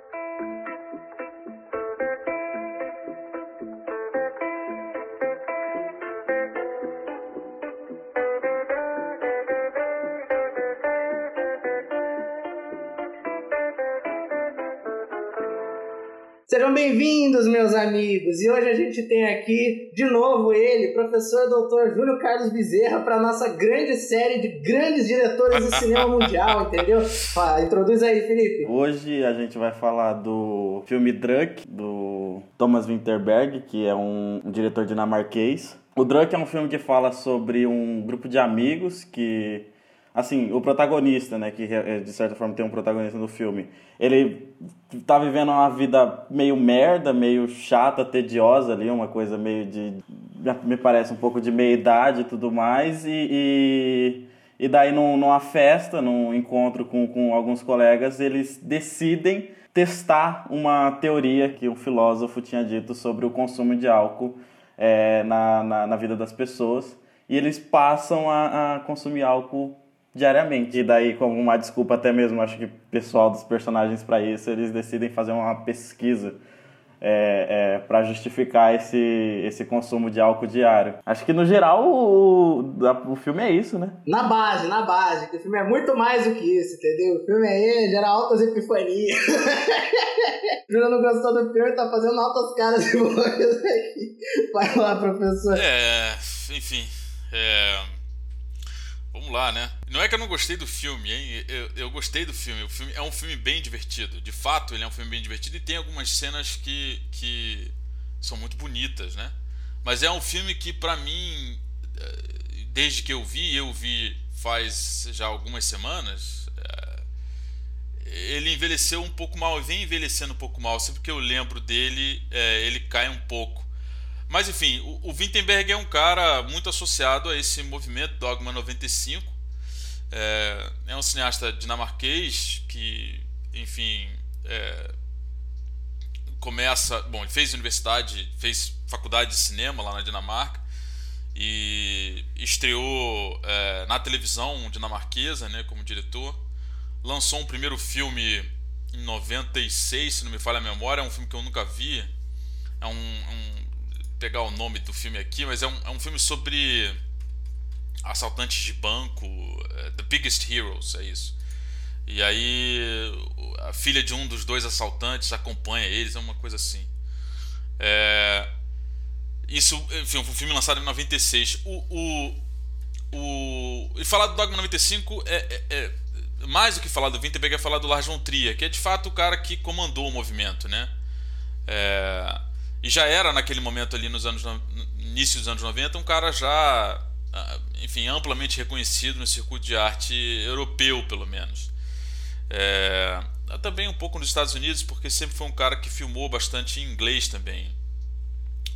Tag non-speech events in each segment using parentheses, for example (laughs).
Thank you. Sejam bem-vindos, meus amigos! E hoje a gente tem aqui, de novo, ele, professor doutor Júlio Carlos Bezerra, para nossa grande série de grandes diretores do cinema (laughs) mundial, entendeu? Ah, introduz aí, Felipe. Hoje a gente vai falar do filme Druk, do Thomas Winterberg, que é um, um diretor dinamarquês. O Druk é um filme que fala sobre um grupo de amigos que assim, o protagonista, né, que de certa forma tem um protagonista no filme, ele tá vivendo uma vida meio merda, meio chata, tediosa ali, uma coisa meio de. me parece um pouco de meia idade e tudo mais, e, e, e daí num, numa festa, num encontro com, com alguns colegas, eles decidem testar uma teoria que um filósofo tinha dito sobre o consumo de álcool é, na, na, na vida das pessoas. E eles passam a, a consumir álcool diariamente. E daí, como uma desculpa até mesmo, acho que o pessoal dos personagens para isso, eles decidem fazer uma pesquisa é, é, para justificar esse, esse consumo de álcool diário. Acho que no geral o, o, o filme é isso, né? Na base, na base, que o filme é muito mais do que isso, entendeu? O filme é ele, gera altas epifanias. (laughs) Júlio não gostou do filme, tá fazendo altas caras de boas aqui. Vai lá, professor. É, enfim. É Vamos lá, né? Não é que eu não gostei do filme, hein? Eu, eu gostei do filme. O filme é um filme bem divertido. De fato, ele é um filme bem divertido e tem algumas cenas que, que são muito bonitas, né? Mas é um filme que, para mim, eh, desde que eu vi, eu vi faz já algumas semanas, eh, ele envelheceu um pouco mal, vem envelhecendo um pouco mal. Sempre que eu lembro dele, é, ele cai um pouco. Mas enfim, o, o Wittenberg é um cara muito associado a esse movimento Dogma 95. É, é um cineasta dinamarquês que, enfim, é, começa. Bom, ele fez universidade, fez faculdade de cinema lá na Dinamarca e estreou é, na televisão dinamarquesa né, como diretor. Lançou um primeiro filme em 96, se não me falha a memória, é um filme que eu nunca vi. É um, um pegar o nome do filme aqui, mas é um, é um filme sobre assaltantes de banco, é, The Biggest Heroes, é isso. E aí a filha de um dos dois assaltantes acompanha eles, é uma coisa assim. É, isso, enfim, um filme lançado em 96. O, o, o, e falar do Dogma 95 é, é, é mais do que falar do Winterberg é falar do Lars von Trier, que é de fato o cara que comandou o movimento, né? É, e já era naquele momento ali nos anos início dos anos 90 um cara já ah, enfim amplamente reconhecido no circuito de arte europeu pelo menos. É, também um pouco nos Estados Unidos porque sempre foi um cara que filmou bastante em inglês também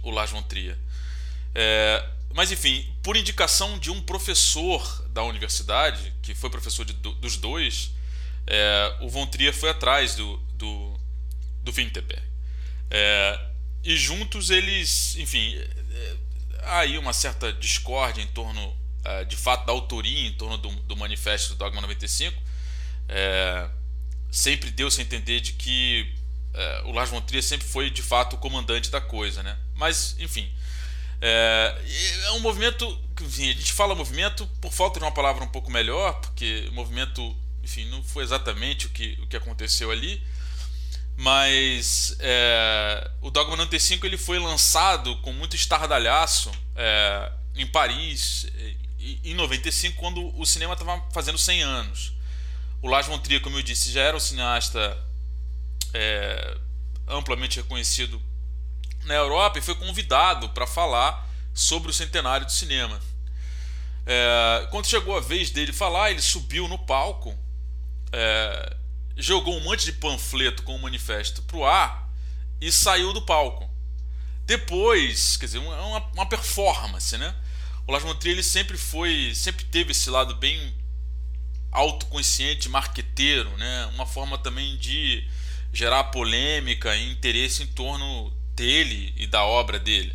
o Lars von Trier. É, mas enfim por indicação de um professor da universidade que foi professor de, do, dos dois é, o von Trier foi atrás do do, do Winterberg. É, e juntos eles, enfim, é, há aí uma certa discórdia em torno, é, de fato, da autoria em torno do, do manifesto do Dogma 95. É, sempre deu-se a entender de que é, o Lars von Trier sempre foi, de fato, o comandante da coisa, né? Mas, enfim, é, é um movimento, enfim, a gente fala movimento por falta de uma palavra um pouco melhor, porque o movimento, enfim, não foi exatamente o que, o que aconteceu ali, mas é, o Dogma 95 ele foi lançado com muito estardalhaço é, em Paris em 95 quando o cinema estava fazendo 100 anos. O Lars von Trier como eu disse já era um cineasta é, amplamente reconhecido na Europa e foi convidado para falar sobre o centenário do cinema. É, quando chegou a vez dele falar ele subiu no palco é, jogou um monte de panfleto com o manifesto pro ar e saiu do palco. Depois, quer dizer, uma, uma performance, né? O Lars von Trier ele sempre foi, sempre teve esse lado bem autoconsciente, marqueteiro, né? Uma forma também de gerar polêmica e interesse em torno dele e da obra dele.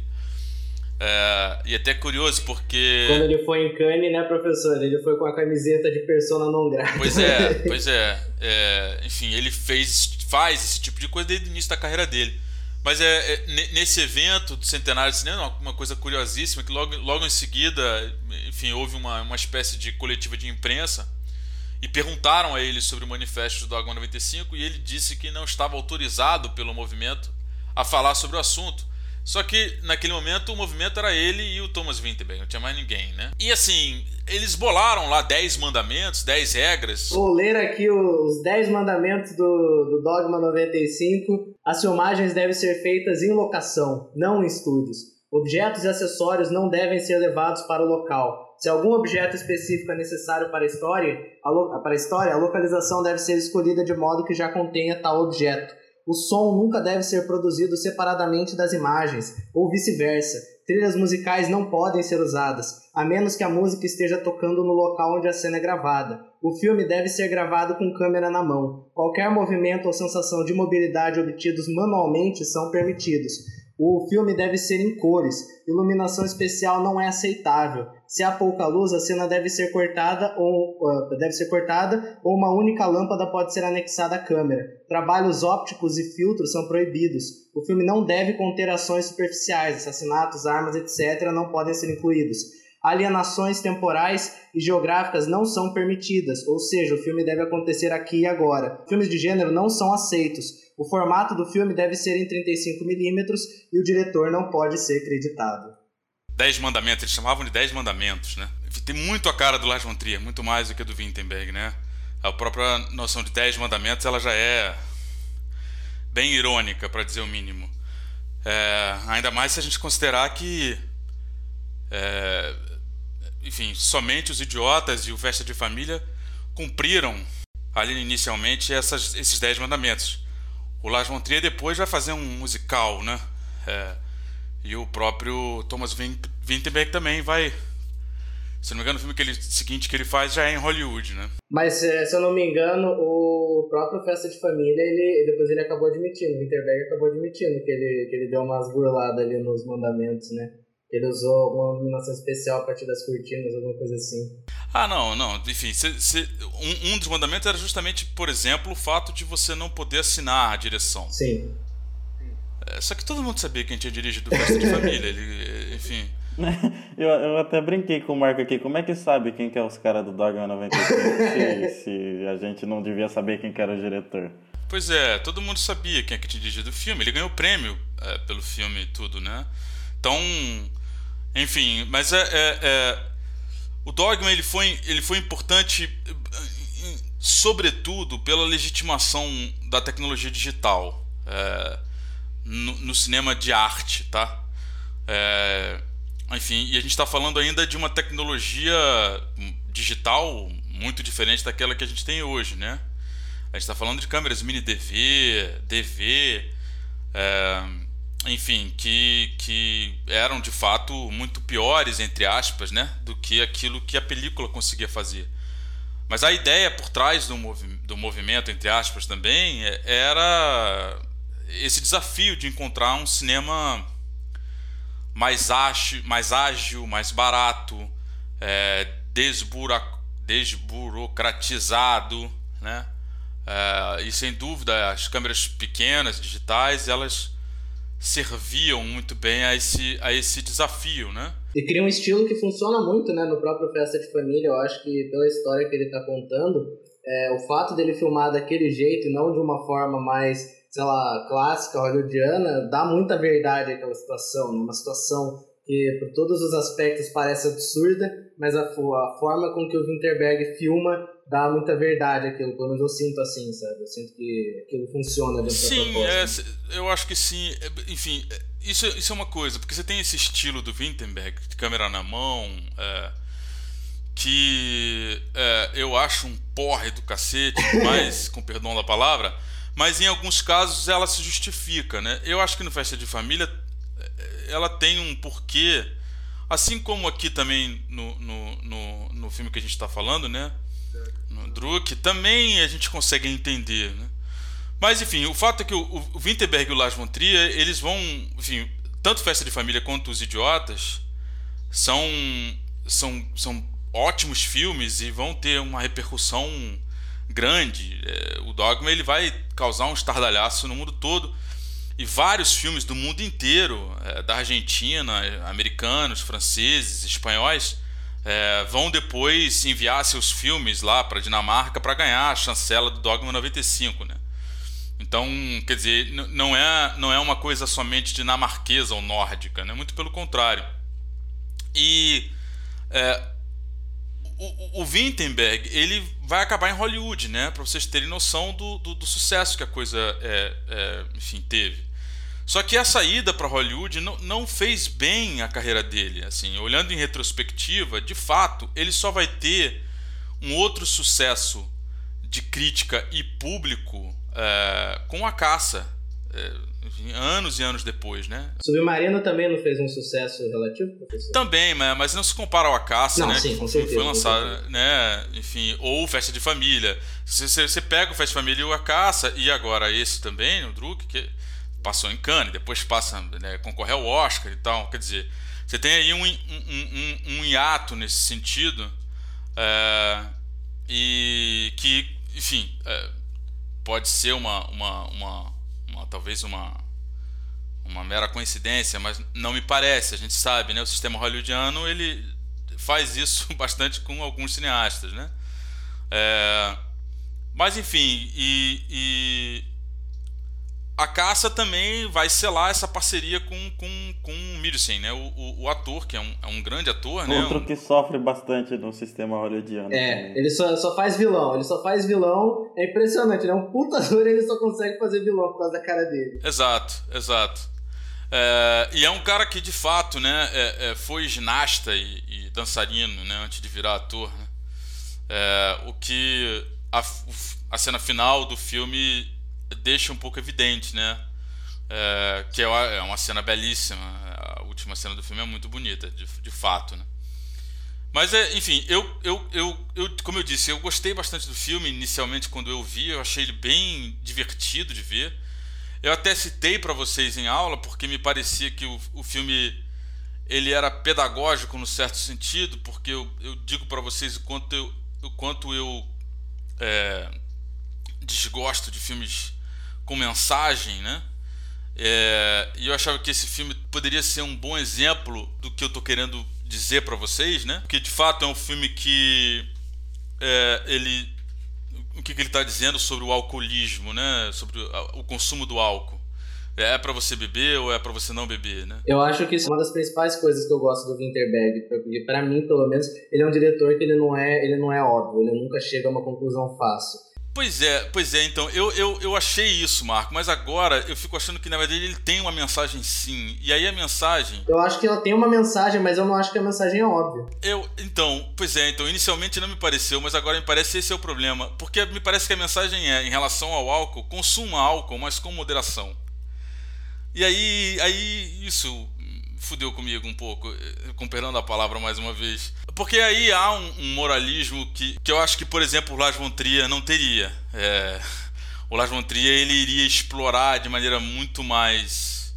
É, e até curioso porque. Quando ele foi em Cannes, né, professor? Ele foi com a camiseta de persona non grata. Pois é, (laughs) pois é. é enfim, ele fez, faz esse tipo de coisa desde o início da carreira dele. Mas é, é nesse evento do Centenário de Cinema, uma coisa curiosíssima, que logo, logo em seguida, enfim, houve uma, uma espécie de coletiva de imprensa e perguntaram a ele sobre o manifesto do Dogma 95 e ele disse que não estava autorizado pelo movimento a falar sobre o assunto. Só que naquele momento o movimento era ele e o Thomas Winterberg, não tinha mais ninguém, né? E assim, eles bolaram lá 10 mandamentos, 10 regras. Vou ler aqui os 10 mandamentos do, do Dogma 95. As filmagens devem ser feitas em locação, não em estúdios. Objetos e acessórios não devem ser levados para o local. Se algum objeto específico é necessário para a história, a, para a, história, a localização deve ser escolhida de modo que já contenha tal objeto. O som nunca deve ser produzido separadamente das imagens, ou vice-versa. Trilhas musicais não podem ser usadas, a menos que a música esteja tocando no local onde a cena é gravada. O filme deve ser gravado com câmera na mão. Qualquer movimento ou sensação de mobilidade obtidos manualmente são permitidos. O filme deve ser em cores. Iluminação especial não é aceitável. Se há pouca luz, a cena deve ser cortada ou uh, deve ser cortada ou uma única lâmpada pode ser anexada à câmera. Trabalhos ópticos e filtros são proibidos. O filme não deve conter ações superficiais, assassinatos, armas, etc. não podem ser incluídos. Alienações temporais e geográficas não são permitidas, ou seja, o filme deve acontecer aqui e agora. Filmes de gênero não são aceitos. O formato do filme deve ser em 35mm e o diretor não pode ser creditado. Dez mandamentos, eles chamavam de Dez Mandamentos, né? Tem muito a cara do Lars von Trier, muito mais do que do Wittenberg, né? A própria noção de Dez Mandamentos, ela já é bem irônica, para dizer o mínimo. É, ainda mais se a gente considerar que, é, enfim, somente os idiotas e o Festa de Família cumpriram ali inicialmente essas, esses Dez Mandamentos. O Lars von Trier depois vai fazer um musical, né? É, e o próprio Thomas Vinterberg também vai. Se não me engano, o filme que ele, seguinte que ele faz já é em Hollywood, né? Mas, é, se eu não me engano, o próprio Festa de Família, ele, depois ele acabou admitindo, o Winterberg acabou admitindo que ele, que ele deu umas burladas ali nos mandamentos, né? Ele usou uma iluminação especial a partir das cortinas, alguma coisa assim. Ah, não, não. Enfim, se, se, um, um dos mandamentos era justamente, por exemplo, o fato de você não poder assinar a direção. Sim. É, só que todo mundo sabia quem tinha dirigido Festa de Família. Ele, enfim. (laughs) Eu, eu até brinquei com o Marco aqui. Como é que sabe quem que é os caras do Dogma 95? se, se a gente não devia saber quem que era o diretor. Pois é, todo mundo sabia quem é que tinha dirigido o filme. Ele ganhou o prêmio é, pelo filme e tudo, né? Então, enfim, mas é, é, é, o dogma ele foi, ele foi importante, sobretudo pela legitimação da tecnologia digital é, no, no, cinema de arte, tá? É, enfim, e a gente está falando ainda de uma tecnologia digital muito diferente daquela que a gente tem hoje, né? A gente está falando de câmeras mini DV, DV, é, enfim, que, que eram de fato muito piores, entre aspas, né, do que aquilo que a película conseguia fazer. Mas a ideia por trás do, movi do movimento, entre aspas, também é, era esse desafio de encontrar um cinema mais, ágil, mais ágil, mais barato, é, desburocratizado, né? É, e sem dúvida as câmeras pequenas, digitais, elas serviam muito bem a esse, a esse desafio, né? E cria um estilo que funciona muito, né, no próprio Festa de Família. Eu acho que pela história que ele está contando, é, o fato dele filmar daquele jeito e não de uma forma mais, sei lá, clássica, hollywoodiana, dá muita verdade àquela situação, né? Uma situação que por todos os aspectos parece absurda, mas a, a forma com que o Winterberg filma dá muita verdade aquilo, pelo menos eu sinto assim, sabe? Eu sinto que aquilo funciona dentro sim, da Sim, é, eu acho que sim. É, enfim, é, isso, isso é uma coisa, porque você tem esse estilo do Winterberg, de câmera na mão, é, que é, eu acho um porre do cacete, (laughs) mas, com perdão da palavra, mas em alguns casos ela se justifica, né? Eu acho que no Festa de Família ela tem um porquê, assim como aqui também no, no, no, no filme que a gente está falando, né? No Druk, também a gente consegue entender, né? Mas enfim, o fato é que o, o Winterberg e o Lars von Trier, eles vão, enfim, tanto Festa de Família quanto Os Idiotas são são, são ótimos filmes e vão ter uma repercussão grande. É, o Dogma ele vai causar um estardalhaço no mundo todo. E vários filmes do mundo inteiro, é, da Argentina, americanos, franceses, espanhóis, é, vão depois enviar seus filmes lá para Dinamarca para ganhar a chancela do Dogma 95, né? Então, quer dizer, não é, não é uma coisa somente dinamarquesa ou nórdica, né? muito pelo contrário. E é, o, o Wittenberg ele vai acabar em Hollywood, né? Para vocês terem noção do, do, do, sucesso que a coisa é, é, enfim, teve. Só que a saída para Hollywood não, não fez bem a carreira dele. Assim, olhando em retrospectiva, de fato, ele só vai ter um outro sucesso de crítica e público é, com a caça. É, enfim, anos e anos depois, né? Submarino também não fez um sucesso relativo, professor? Também, mas não se compara ao A Caça, não, né? Sim, com certeza, foi lançado, né? Enfim, ou Festa de Família. Você, você pega o Festa de Família e o A Caça, e agora esse também, o Druk, que passou em Cannes, depois passa, né, ao Oscar e tal. Quer dizer, você tem aí um, um, um, um hiato nesse sentido, é, e que, enfim, é, pode ser uma, uma, uma, uma, talvez uma uma mera coincidência, mas não me parece. A gente sabe, né? O sistema hollywoodiano ele faz isso (laughs) bastante com alguns cineastas, né? É, mas enfim, e, e, a caça também vai selar essa parceria com, com, com o Midsen, né? O, o, o, ator, que é um, é um grande ator, Outro né? Outro que sofre bastante no sistema hollywoodiano. É, também. ele só, só faz vilão, ele só faz vilão. É impressionante, ele é um puta (laughs) ator ele só consegue fazer vilão por causa da cara dele. Exato, exato. É, e é um cara que de fato né, é, é, foi ginasta e, e, dançarino né, antes de virar ator. Né? É, o que a, a cena final do filme deixa um pouco evidente, né? É, que é, uma cena belíssima. A última cena do filme é muito bonita, de, de fato, né? Mas, é, enfim, eu, eu, eu, eu, como eu disse, eu gostei bastante do filme inicialmente quando eu vi, eu achei ele bem divertido de ver. Eu até citei para vocês em aula, porque me parecia que o, o filme ele era pedagógico no certo sentido, porque eu, eu digo para vocês o quanto eu, o quanto eu é, desgosto de filmes com mensagem, né? É, e eu achava que esse filme poderia ser um bom exemplo do que eu tô querendo dizer para vocês, né? Porque de fato é um filme que é, ele o que, que ele está dizendo sobre o alcoolismo, né? Sobre o consumo do álcool. É para você beber ou é para você não beber, né? Eu acho que isso é uma das principais coisas que eu gosto do Winterberg, porque para mim, pelo menos, ele é um diretor que ele não é, ele não é óbvio, ele nunca chega a uma conclusão fácil. Pois é, pois é, então, eu, eu, eu achei isso, Marco, mas agora eu fico achando que na verdade ele tem uma mensagem sim. E aí a mensagem. Eu acho que ela tem uma mensagem, mas eu não acho que a mensagem é óbvia. Eu, então, pois é, então, inicialmente não me pareceu, mas agora me parece esse é o problema. Porque me parece que a mensagem é, em relação ao álcool, consuma álcool, mas com moderação. E aí, aí isso fudeu comigo um pouco, com perdão da palavra mais uma vez. Porque aí há um, um moralismo que, que eu acho que, por exemplo, o Lars von Trier não teria. É, o Lars von Trier ele iria explorar de maneira muito mais...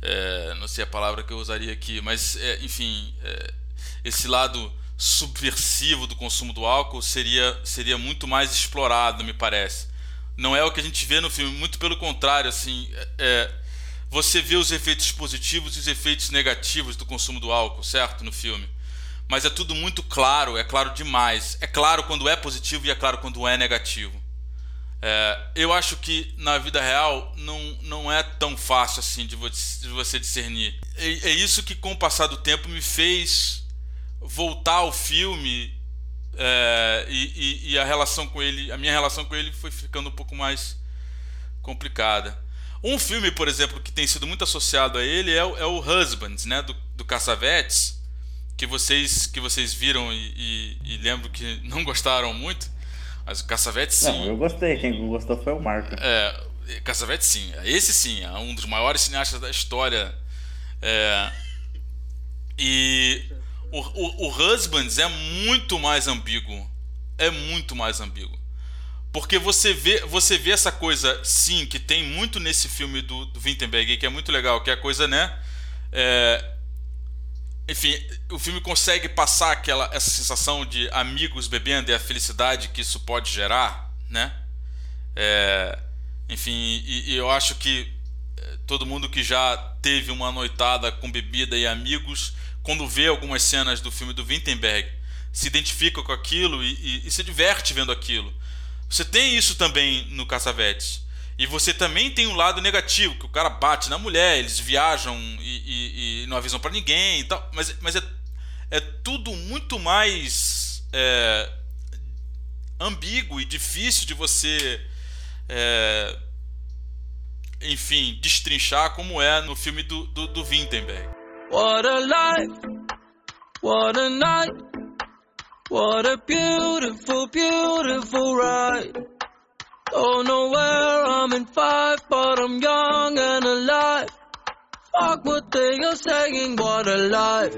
É, não sei a palavra que eu usaria aqui, mas, é, enfim, é, esse lado subversivo do consumo do álcool seria, seria muito mais explorado, me parece. Não é o que a gente vê no filme, muito pelo contrário, assim... É, você vê os efeitos positivos e os efeitos negativos do consumo do álcool, certo? No filme. Mas é tudo muito claro, é claro demais. É claro quando é positivo e é claro quando é negativo. É, eu acho que na vida real não, não é tão fácil assim de você discernir. É, é isso que, com o passar do tempo, me fez voltar ao filme é, e, e, e, a relação com ele, a minha relação com ele foi ficando um pouco mais complicada. Um filme, por exemplo, que tem sido muito associado a ele é o, é o Husbands, né, do, do Cassavetes, que vocês, que vocês viram e, e, e lembro que (laughs) não gostaram muito, mas o Cassavetes sim. Não, eu gostei, quem gostou foi o Marco. É, Cassavetes sim, esse sim, é um dos maiores cineastas da história. É, e o, o, o Husbands é muito mais ambíguo, é muito mais ambíguo. Porque você vê, você vê essa coisa, sim, que tem muito nesse filme do, do Wittenberg, que é muito legal, que é a coisa, né? É, enfim, o filme consegue passar aquela essa sensação de amigos bebendo e a felicidade que isso pode gerar, né? É, enfim, e, e, eu acho que é, todo mundo que já teve uma noitada com bebida e amigos, quando vê algumas cenas do filme do Wittenberg, se identifica com aquilo e, e, e se diverte vendo aquilo. Você tem isso também no Caçavetes. E você também tem um lado negativo, que o cara bate na mulher, eles viajam e, e, e não avisam para ninguém e tal. Mas, mas é, é tudo muito mais é, ambíguo e difícil de você, é, enfim, destrinchar como é no filme do, do, do Wittenberg. What a life, what a night, what a beautiful, beautiful ride. Don't know where I'm in five, but I'm young and alive. Fuck what they are saying, what a life.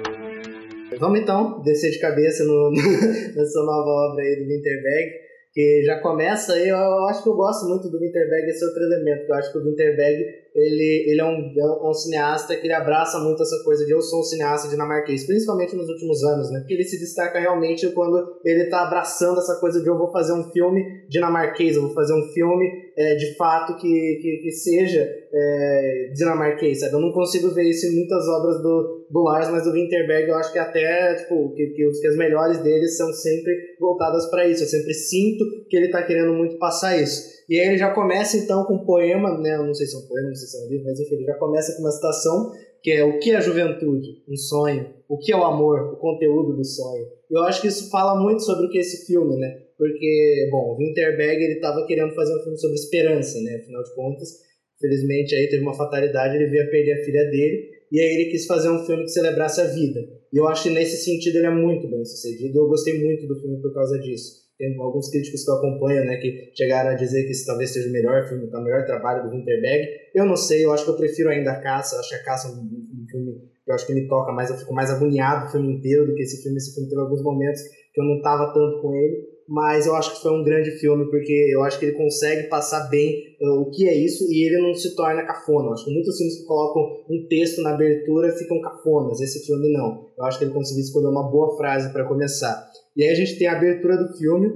Vamos então descer de cabeça no, (laughs) nessa nova obra aí do Winterberg, que já começa aí. Eu, eu acho que eu gosto muito do Winterberg, esse outro elemento, que eu acho que o Winterberg ele, ele é, um, é um cineasta que ele abraça muito essa coisa de eu sou um cineasta dinamarquês, principalmente nos últimos anos, né? Porque ele se destaca realmente quando ele tá abraçando essa coisa de eu vou fazer um filme dinamarquês, eu vou fazer um filme é, de fato que, que, que seja é, dinamarquês, sabe? Eu não consigo ver isso em muitas obras do, do Lars, mas do Winterberg eu acho que até, tipo, que, que, que as melhores deles são sempre voltadas para isso. Eu sempre sinto que ele tá querendo muito passar isso. E aí ele já começa então com um poema, né? Não sei se é um poema, não sei se é um livro, mas enfim, ele já começa com uma citação que é o que é a juventude? Um sonho. O que é o amor? O conteúdo do sonho. Eu acho que isso fala muito sobre o que é esse filme, né? Porque, bom, o Winterberg ele estava querendo fazer um filme sobre esperança, né? Afinal de contas, felizmente aí teve uma fatalidade, ele veio a perder a filha dele e aí ele quis fazer um filme que celebrasse a vida. E eu acho que nesse sentido ele é muito bem sucedido. Eu gostei muito do filme por causa disso tem alguns críticos que eu acompanho, né, que chegaram a dizer que esse talvez seja o melhor filme, o melhor trabalho do Winterberg. Eu não sei, eu acho que eu prefiro ainda a Caça, acho que a Caça é um, filme eu acho que me toca mais, eu fico mais agoniado o filme inteiro do que esse filme. Esse filme teve alguns momentos que eu não tava tanto com ele, mas eu acho que foi um grande filme porque eu acho que ele consegue passar bem uh, o que é isso e ele não se torna cafona. Eu acho que muitos filmes que colocam um texto na abertura ficam cafonas, esse filme não. Eu acho que ele conseguiu escolher uma boa frase para começar. E aí a gente tem a abertura do filme,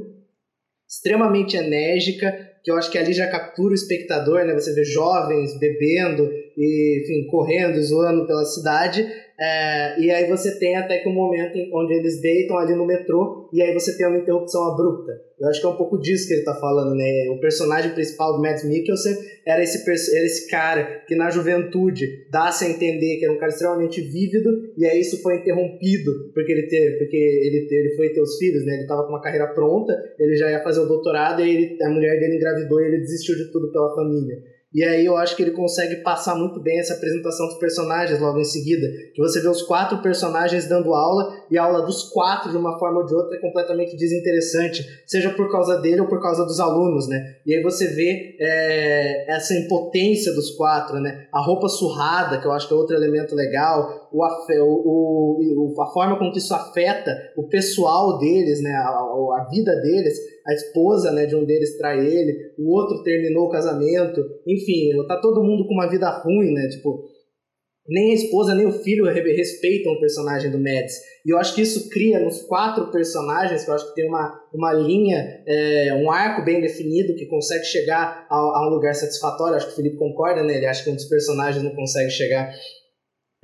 extremamente enérgica, que eu acho que ali já captura o espectador, né? Você vê jovens bebendo e, enfim, correndo, zoando pela cidade. É, e aí você tem até que um momento onde eles deitam ali no metrô e aí você tem uma interrupção abrupta. Eu acho que é um pouco disso que ele está falando, né? O personagem principal do Matt Mikkelsen era esse, era esse cara que na juventude dá-se a entender que era um cara extremamente vívido e aí isso foi interrompido porque ele teve, porque ele, ele foi ter os filhos, né? Ele estava com uma carreira pronta, ele já ia fazer o doutorado e ele, a mulher dele engravidou e ele desistiu de tudo pela família. E aí eu acho que ele consegue passar muito bem essa apresentação dos personagens logo em seguida. Que você vê os quatro personagens dando aula e a aula dos quatro, de uma forma ou de outra, é completamente desinteressante. Seja por causa dele ou por causa dos alunos, né? E aí você vê é, essa impotência dos quatro, né? A roupa surrada, que eu acho que é outro elemento legal. O, o, o, a forma com que isso afeta o pessoal deles, né? A, a vida deles a esposa né, de um deles trai ele, o outro terminou o casamento, enfim, tá todo mundo com uma vida ruim, né? Tipo, nem a esposa nem o filho respeitam o personagem do Mads. E eu acho que isso cria nos quatro personagens, que eu acho que tem uma, uma linha, é, um arco bem definido, que consegue chegar a, a, um lugar satisfatório. Acho que o Felipe concorda, né? Ele acha que um dos personagens não consegue chegar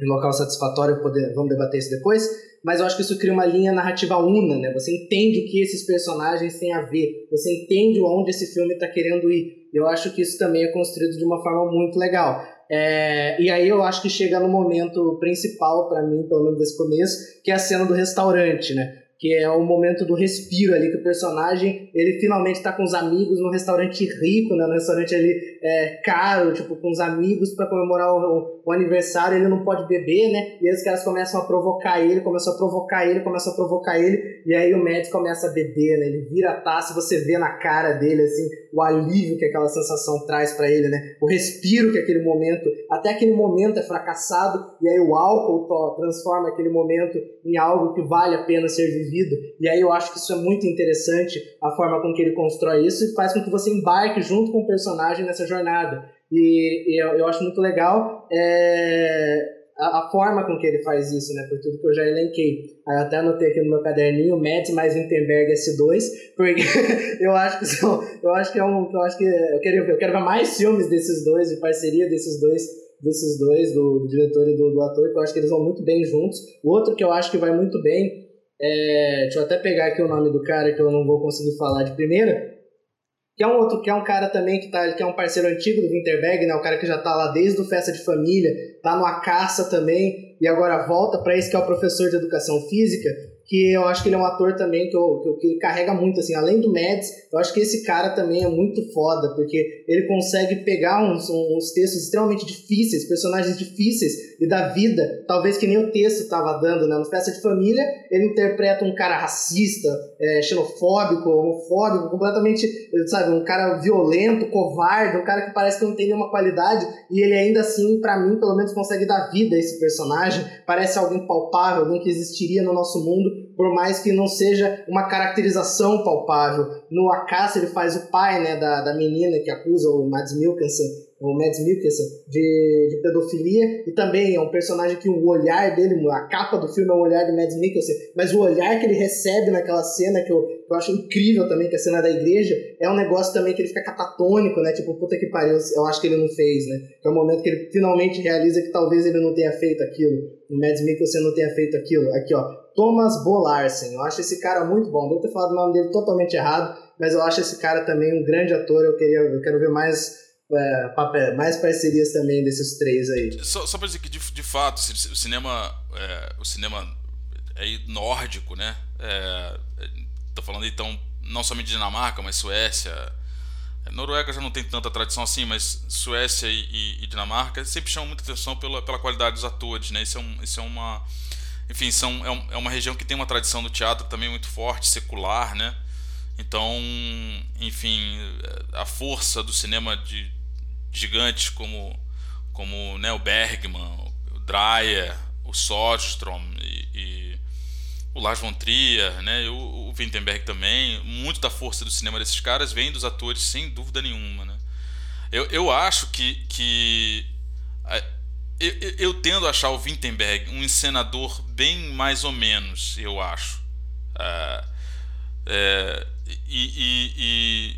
em local satisfatório, poder, vamos debater isso depois mas eu acho que isso cria uma linha narrativa una, né? Você entende o que esses personagens têm a ver, você entende onde esse filme está querendo ir. Eu acho que isso também é construído de uma forma muito legal. É, e aí eu acho que chega no momento principal para mim, pelo menos desse começo, que é a cena do restaurante, né? Que é o momento do respiro ali, que o personagem, ele finalmente está com os amigos num restaurante rico, né, num restaurante ali é, caro, tipo, com os amigos para comemorar o, o, aniversário, ele não pode beber, né, e aí os caras começam a provocar ele, começam a provocar ele, começam a provocar ele, e aí o médico começa a beber, né, ele vira a taça, você vê na cara dele, assim, o alívio que aquela sensação traz para ele, né, o respiro que aquele momento, até aquele momento é fracassado, e aí o álcool transforma aquele momento em algo que vale a pena ser vivido. E aí eu acho que isso é muito interessante, a forma com que ele constrói isso e faz com que você embarque junto com o personagem nessa jornada. E, e eu, eu, acho muito legal. É... a, a, forma com que ele faz isso, né? Por tudo que eu já elenquei. Eu até anotei aqui no meu caderninho, Mads mais Winterberg S2, porque (laughs) eu acho que são, eu acho que é um, eu acho que eu quero, eu quero ver mais filmes desses dois, de parceria desses dois, desses dois, do, do diretor e do, do ator, que eu acho que eles vão muito bem juntos. O outro que eu acho que vai muito bem é, deixa eu até pegar aqui o nome do cara que eu não vou conseguir falar de primeira, que é um outro, que é um cara também que, tá, que é um parceiro antigo do Winterberg, né? O cara que já tá lá desde o Festa de Família, tá no A Caça também, e agora volta para esse que é o professor de educação física, que eu acho que ele é um ator também que, eu, que, ele carrega muito, assim, além do Mads, eu acho que esse cara também é muito foda, porque ele consegue pegar uns, uns textos extremamente difíceis, personagens difíceis e da vida, talvez que nem o texto estava dando, né? No Festa de Família, ele interpreta um cara racista, é, xenofóbico, homofóbico, completamente, sabe, um cara violento, covarde, um cara que parece que não tem nenhuma qualidade, e ele ainda assim, para mim, pelo menos consegue dar vida a esse personagem, parece alguém palpável, alguém que existiria no nosso mundo, por mais que não seja uma caracterização palpável. No Acaso ele faz o pai né, da, da menina que acusa o Mads Mikkelsen o Mads Mikkelsen, de, de pedofilia, e também é um personagem que o olhar dele, a capa do filme é o olhar de Mads Mikkelsen, mas o olhar que ele recebe naquela cena, que eu, que eu acho incrível também, que é a cena da igreja, é um negócio também que ele fica catatônico, né, tipo, puta que pariu, eu acho que ele não fez, né, que é o momento que ele finalmente realiza que talvez ele não tenha feito aquilo, o Mads Mikkelsen não tenha feito aquilo, aqui ó, Thomas Bolarsen, eu acho esse cara muito bom, devo ter falado o nome dele totalmente errado, mas eu acho esse cara também um grande ator, eu queria, eu quero ver mais é, papel, mais parcerias também desses três aí. Só, só dizer que, de, de fato, o cinema, é, o cinema é nórdico, né? É, tô falando então não somente Dinamarca, mas Suécia. É, Noruega já não tem tanta tradição assim, mas Suécia e, e, e Dinamarca sempre chamam muita atenção pela, pela qualidade dos atores, né? Isso é, um, isso é uma. Enfim, são, é, um, é uma região que tem uma tradição do teatro também muito forte, secular, né? Então, enfim, a força do cinema de gigantes como, como né, o Bergman, o Dreyer, o Sodstrom e, e o Lars von Trier, né, o, o Wittenberg também, muito da força do cinema desses caras vem dos atores, sem dúvida nenhuma. Né? Eu, eu acho que, que eu, eu, tendo a achar o Wittenberg um encenador bem mais ou menos, eu acho. Uh, é, e, e, e,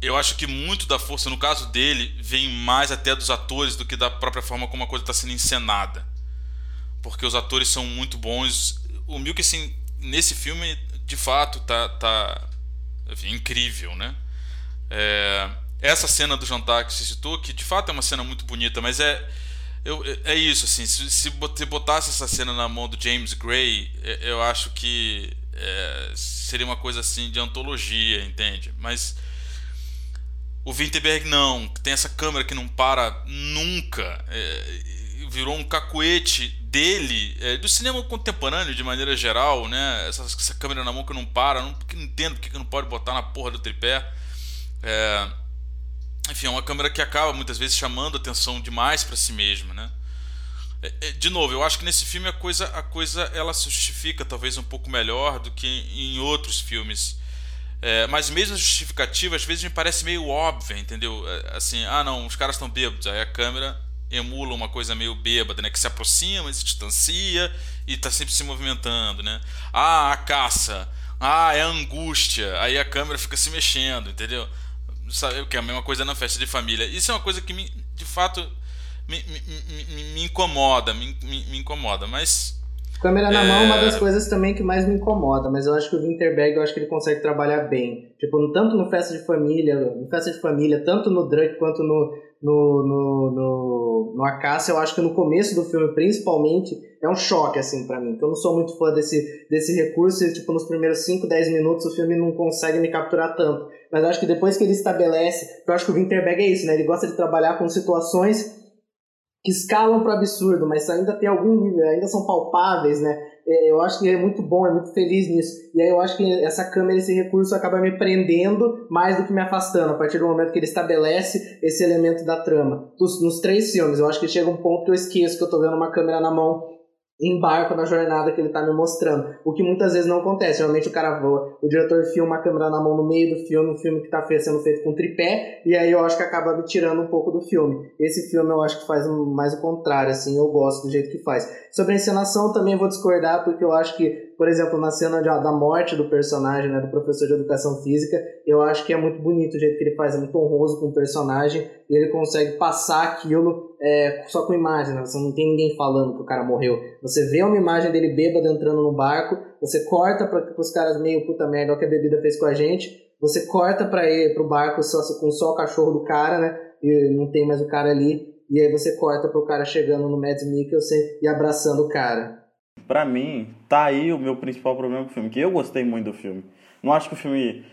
eu acho que muito da força, no caso dele, vem mais até dos atores do que da própria forma como a coisa está sendo encenada. Porque os atores são muito bons. O Milkison, nesse filme, de fato, tá, tá enfim, incrível, né? É, essa cena do jantar que você citou, que de fato é uma cena muito bonita, mas é eu, é isso, assim, se, se botasse essa cena na mão do James Gray, é, eu acho que é, seria uma coisa assim de antologia, entende? Mas o Winterberg não, tem essa câmera que não para nunca, é, virou um cacuete dele, é, do cinema contemporâneo de maneira geral, né? Essa, essa, câmera na mão que não para, não, não entendo porque que não pode botar na porra do tripé. É, enfim, é uma câmera que acaba muitas vezes chamando atenção demais para si mesma, né? É, é, de novo, eu acho que nesse filme a coisa, a coisa ela se justifica talvez um pouco melhor do que em outros filmes. É, mas mesmo a justificativa às vezes me parece meio óbvia, entendeu? É, assim, ah não, os caras estão bêbados, aí a câmera emula uma coisa meio bêbada, né? Que se aproxima, se distancia e está sempre se movimentando, né? Ah, a caça, ah, é a angústia, aí a câmera fica se mexendo, entendeu? Sabe o que é a mesma coisa na festa de família. Isso é uma coisa que me, de fato me, me, me, me incomoda, me, me, incomoda, mas Câmera na é... mão é uma das coisas também que mais me incomoda, mas eu acho que o Winterberg, eu acho que ele consegue trabalhar bem. Tipo, tanto no Festa de Família, no Festa de Família, tanto no Drunk quanto no, no, no, no, no Acácia, eu acho que no começo do filme, principalmente, é um choque, assim, para mim. Porque eu não sou muito fã desse, desse recurso e, tipo, nos primeiros 5, 10 minutos o filme não consegue me capturar tanto. Mas acho que depois que ele estabelece, eu acho que o Winterberg é isso, né? Ele gosta de trabalhar com situações que escalam para o absurdo, mas ainda tem algum nível, ainda são palpáveis, né? É, eu acho que é muito bom, é muito feliz nisso. E aí eu acho que essa câmera, esse recurso acaba me prendendo mais do que me afastando, a partir do momento que ele estabelece esse elemento da trama. Nos, nos três filmes, eu acho que chega um ponto que eu esqueço que eu tô vendo uma câmera na mão embarco na jornada que ele tá me mostrando. O que muitas vezes não acontece. Geralmente o cara voa, o diretor filma a câmera na mão no meio do filme, um filme que tá sendo feito com tripé, e aí eu acho que acaba me tirando um pouco do filme. Esse filme eu acho que faz mais o contrário, assim, eu gosto do jeito que faz. Sobre a encenação também vou discordar, porque eu acho que por exemplo, na cena de, da morte do personagem, né, do professor de educação física, eu acho que é muito bonito o jeito que ele faz, é muito honroso com o personagem e ele consegue passar aquilo é, só com imagem, né? você não tem ninguém falando que o cara morreu. Você vê uma imagem dele bêbado entrando no barco, você corta para os caras meio puta merda, o que a bebida fez com a gente, você corta para ir pro barco só, com só o cachorro do cara, né? E não tem mais o cara ali. E aí você corta pro cara chegando no Mads Mikkelsen e abraçando o cara para mim, tá aí o meu principal problema com o filme, que eu gostei muito do filme. Não acho que o filme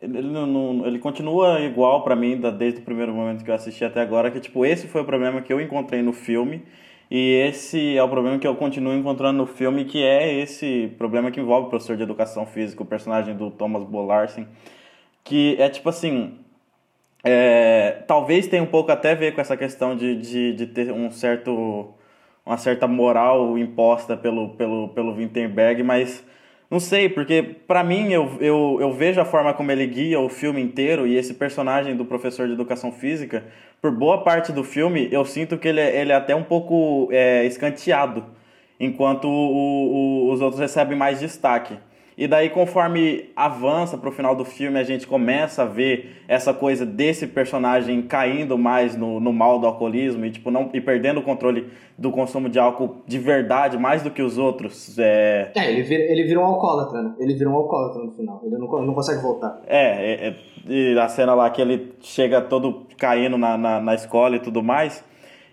ele, não, ele continua igual para mim desde o primeiro momento que eu assisti até agora, que tipo, esse foi o problema que eu encontrei no filme e esse é o problema que eu continuo encontrando no filme, que é esse problema que envolve o professor de educação física, o personagem do Thomas Bolarsen, que é tipo assim, é, talvez tenha um pouco até a ver com essa questão de, de, de ter um certo uma certa moral imposta pelo, pelo, pelo Wittenberg, mas não sei, porque para mim eu, eu, eu vejo a forma como ele guia o filme inteiro e esse personagem do professor de educação física, por boa parte do filme, eu sinto que ele, é, ele é até um pouco é, escanteado, enquanto o, o, os outros recebem mais destaque. E daí, conforme avança para o final do filme, a gente começa a ver essa coisa desse personagem caindo mais no, no mal do alcoolismo e, tipo, não, e perdendo o controle do consumo de álcool de verdade, mais do que os outros. É, é ele, vira, ele vira um alcoólatra, né? Ele vira um alcoólatra no final. Ele não, não consegue voltar. É, é, é e a cena lá que ele chega todo caindo na, na, na escola e tudo mais.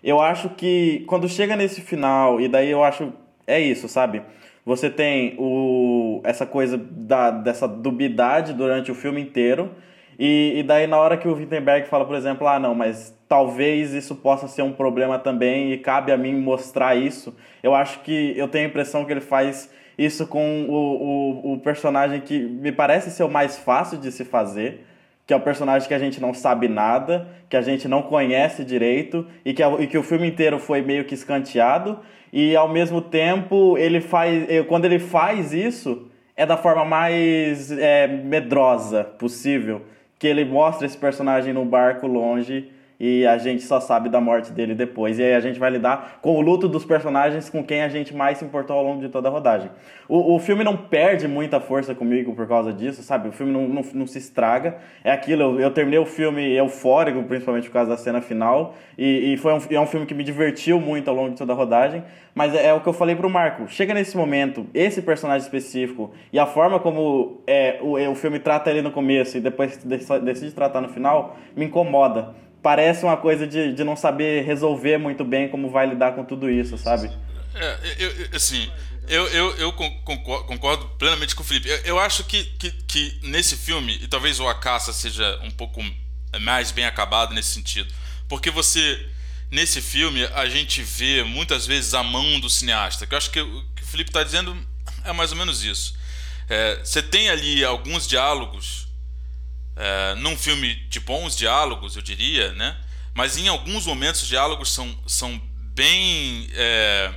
Eu acho que quando chega nesse final, e daí eu acho. É isso, sabe? Você tem o, essa coisa da, dessa dubidade durante o filme inteiro. E, e daí, na hora que o Wittenberg fala, por exemplo, ah, não, mas talvez isso possa ser um problema também e cabe a mim mostrar isso. Eu acho que eu tenho a impressão que ele faz isso com o, o, o personagem que me parece ser o mais fácil de se fazer, que é o personagem que a gente não sabe nada, que a gente não conhece direito e que, e que o filme inteiro foi meio que escanteado e ao mesmo tempo ele faz quando ele faz isso é da forma mais é, medrosa possível que ele mostra esse personagem no barco longe e a gente só sabe da morte dele depois. E aí a gente vai lidar com o luto dos personagens com quem a gente mais se importou ao longo de toda a rodagem. O, o filme não perde muita força comigo por causa disso, sabe? O filme não, não, não se estraga. É aquilo, eu, eu, terminei o filme eufórico, principalmente por causa da cena final, e, e foi um, é um filme que me divertiu muito ao longo de toda a rodagem. Mas é, é o que eu falei pro Marco. Chega nesse momento, esse personagem específico e a forma como é, o, o filme trata ele no começo e depois decide tratar no final, me incomoda parece uma coisa de, de não saber resolver muito bem como vai lidar com tudo isso, sabe? É, eu, eu, assim, eu, eu, eu concordo, concordo, plenamente com o Felipe. Eu, eu acho que, que, que, nesse filme, e talvez o Acaça seja um pouco mais bem acabado nesse sentido, porque você, nesse filme, a gente vê muitas vezes a mão do cineasta, que eu acho que o que o Felipe está dizendo é mais ou menos isso. É, você tem ali alguns diálogos é, num filme de bons diálogos, eu diria, né? Mas em alguns momentos os diálogos são, são bem. É,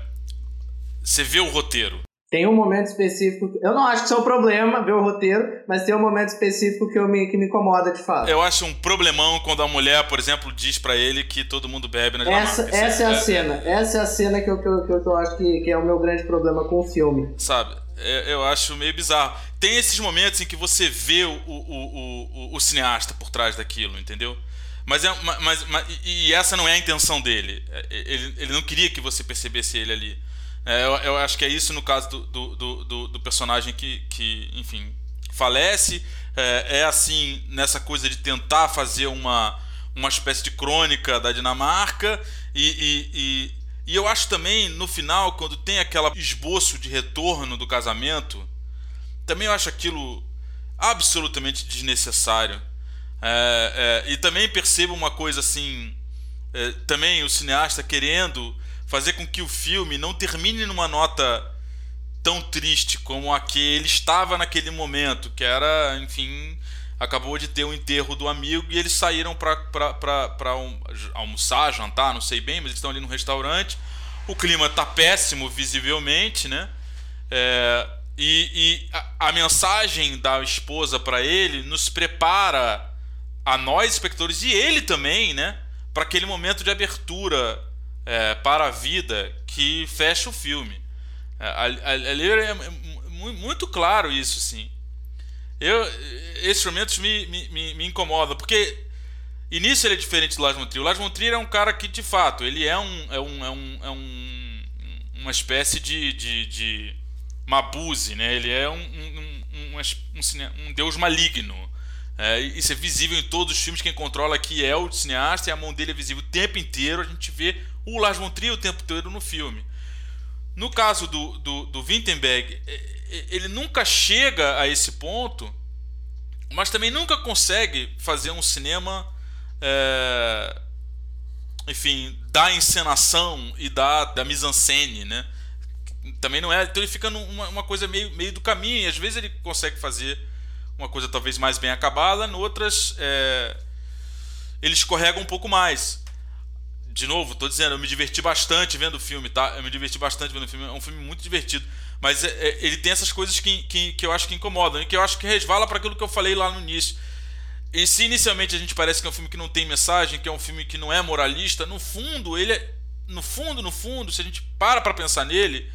você vê o roteiro. Tem um momento específico. Eu não acho que isso é um problema ver o roteiro, mas tem um momento específico que, eu me, que me incomoda de fato. Eu acho um problemão quando a mulher, por exemplo, diz para ele que todo mundo bebe na Essa, essa é, é, a cena. Essa é a cena que eu, que eu, que eu acho que, que é o meu grande problema com o filme. Sabe? É, eu acho meio bizarro. Tem esses momentos em que você vê o, o, o, o, cineasta por trás daquilo, entendeu? Mas, é, mas, mas, e essa não é a intenção dele. É, ele, ele não queria que você percebesse ele ali. É, eu, eu, acho que é isso no caso do, do, do, do personagem que, que, enfim, falece. É, é, assim nessa coisa de tentar fazer uma, uma espécie de crônica da Dinamarca e, e, e e eu acho também, no final, quando tem aquele esboço de retorno do casamento, também eu acho aquilo absolutamente desnecessário. É, é, e também percebo uma coisa assim, é, também o cineasta querendo fazer com que o filme não termine numa nota tão triste como a que ele estava naquele momento, que era, enfim, acabou de ter o enterro do amigo e eles saíram para um, almoçar, jantar, não sei bem, mas eles estão ali no restaurante. O clima tá péssimo, visivelmente, né? É, e, e a, a, mensagem da esposa para ele nos prepara a nós, espectadores, e ele também, né? Para aquele momento de abertura é, para a vida que fecha o filme. É, ali é, é muito claro isso, sim. Eu, esses momentos me, me, me incomodam, porque início ele é diferente do Lars von Trier. O Lars von Trier é um cara que, de fato, ele é um, é um, é um, é um uma espécie de, de, de Mabuse, né? Ele é um, um, um, um, um deus maligno. É, isso é visível em todos os filmes. Quem controla aqui é o cineasta e a mão dele é visível o tempo inteiro. A gente vê o Lars von Trier o tempo inteiro no filme. No caso do, do, do Wittenberg, ele nunca chega a esse ponto, mas também nunca consegue fazer um cinema, é, enfim, da encenação e da, da mise-en-scène, né? também não é. Então ele fica numa uma coisa meio, meio do caminho. E às vezes ele consegue fazer uma coisa talvez mais bem acabada, outras é, ele escorrega um pouco mais. De novo, tô dizendo, eu me diverti bastante vendo o filme, tá? Eu me diverti bastante vendo o filme, é um filme muito divertido. Mas é, é, ele tem essas coisas que, que, que eu acho que incomodam, e que eu acho que resvala para aquilo que eu falei lá no início. E se inicialmente a gente parece que é um filme que não tem mensagem, que é um filme que não é moralista, no fundo, ele é. No fundo, no fundo, se a gente para para pensar nele,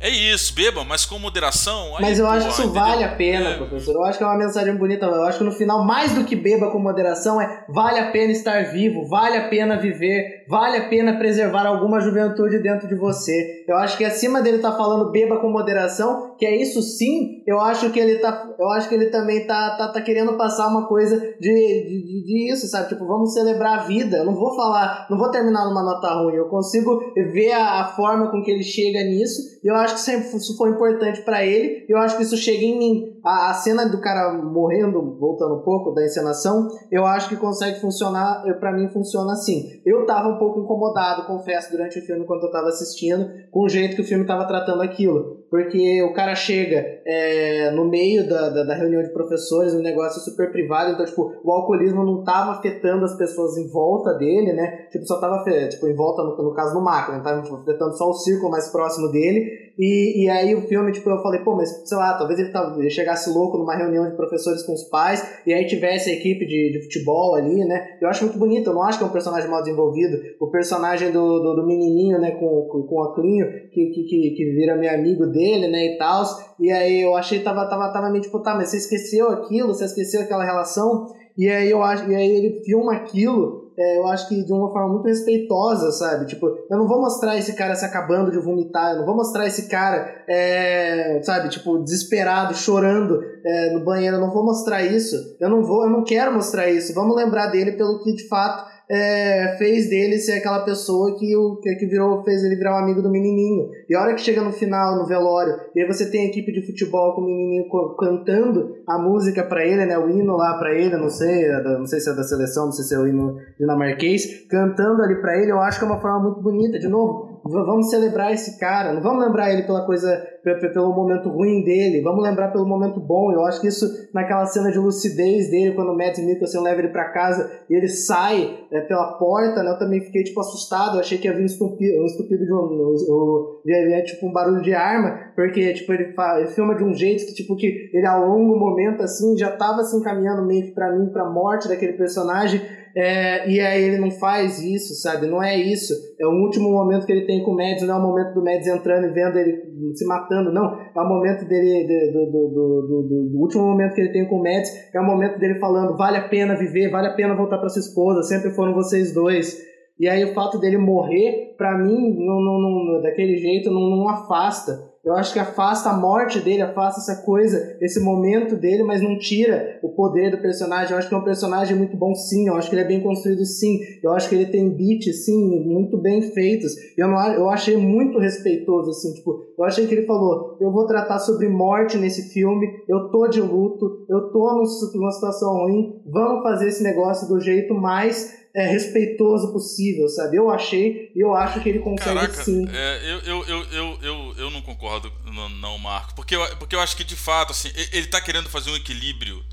é isso, bebam, mas com moderação. Aí, mas eu acho que isso entendeu? vale a pena, é. professor. Eu acho que é uma mensagem bonita. Eu acho que no final, mais do que beba com moderação, é vale a pena estar vivo, vale a pena viver, vale a pena preservar alguma juventude dentro de você. Eu acho que acima dele tá falando beba com moderação, que é isso sim, eu acho que ele tá. Eu acho que ele também tá, tá, tá querendo passar uma coisa de, de, de isso, sabe? Tipo, vamos celebrar a vida. Eu não vou falar, não vou terminar numa nota ruim. Eu consigo ver a, a forma com que ele chega nisso. E eu acho que sempre isso foi importante para ele. Eu acho que isso chega em mim. A, a, cena do cara morrendo, voltando um pouco da encenação, eu acho que consegue funcionar. para mim funciona assim. Eu tava um pouco incomodado, confesso, durante o filme enquanto eu tava assistindo, com o jeito que o filme tava tratando aquilo, porque o cara chega é, no meio da, da, da, reunião de professores, um negócio super privado, então tipo o alcoolismo não tava afetando as pessoas em volta dele, né? Tipo só tava tipo em volta no, no caso no macro, né? Tava afetando só o círculo mais próximo dele e, e aí o filme, tipo, eu falei, pô, mas sei lá, talvez ele, tá, ele chegasse louco numa reunião de professores com os pais, e aí tivesse a equipe de, de futebol ali, né? Eu acho muito bonito, eu não acho que é um personagem mal desenvolvido. O personagem do, do, do menininho, né, com, com, com o Aclinho, que, que, que, que vira meu amigo dele, né, e tal. E aí eu achei, tava, tava, tava meio tipo, tá, mas você esqueceu aquilo, você esqueceu aquela relação. E aí eu acho, e aí ele filma aquilo é, eu acho que de uma forma muito respeitosa, sabe? Tipo, eu não vou mostrar esse cara se acabando de vomitar, eu não vou mostrar esse cara, é, sabe, tipo, desesperado, chorando é, no banheiro, eu não vou mostrar isso. Eu não vou, eu não quero mostrar isso. Vamos lembrar dele pelo que de fato é, fez dele ser aquela pessoa que, o, que virou, fez ele virar um amigo do menininho. E a hora que chega no final, no velório, e aí você tem a equipe de futebol com o menininho cantando a música para ele, né, o hino lá para ele, não sei, é não sei se é da seleção, não sei se é o hino dinamarquês, cantando ali para ele, eu acho que é uma forma muito bonita. De novo, vamos celebrar esse cara, não vamos lembrar ele pela coisa, pelo momento ruim dele, vamos lembrar pelo momento bom. Eu acho que isso naquela cena de lucidez dele, quando o Matt Mikkelsen leva ele para casa e ele sai é, pela porta, né? Eu também fiquei tipo assustado, eu achei que havia um estupido, um estupido de um, tipo um barulho de arma, porque tipo ele, fala, ele filma de um jeito que tipo que ele ao longo momento assim já tava se assim, encaminhando meio que para mim para morte daquele personagem é, e aí ele não faz isso, sabe? Não é isso. É o último momento que ele tem com o Mads, não é o momento do Mads entrando e vendo ele se matando, não. É o momento dele, de, do, do, do, do, último momento que ele tem com o Mads, é o momento dele falando: vale a pena viver, vale a pena voltar para sua esposa, sempre foram vocês dois. E aí o fato dele morrer, para mim, não, não, não, daquele jeito, não, não afasta. Eu acho que afasta a morte dele, afasta essa coisa, esse momento dele, mas não tira o poder do personagem. Eu acho que é um personagem muito bom, sim. Eu acho que ele é bem construído, sim. Eu acho que ele tem beats, sim, muito bem feitos. Eu, não, eu achei muito respeitoso, assim. Tipo, eu achei que ele falou: eu vou tratar sobre morte nesse filme, eu tô de luto, eu tô numa situação ruim, vamos fazer esse negócio do jeito mais é, respeitoso possível, sabe? Eu achei e eu acho que ele consegue Caraca, sim. É, eu, eu, eu, eu, eu, eu não concordo, não, não, Marco. Porque eu, porque eu acho que de fato, assim, ele está querendo fazer um equilíbrio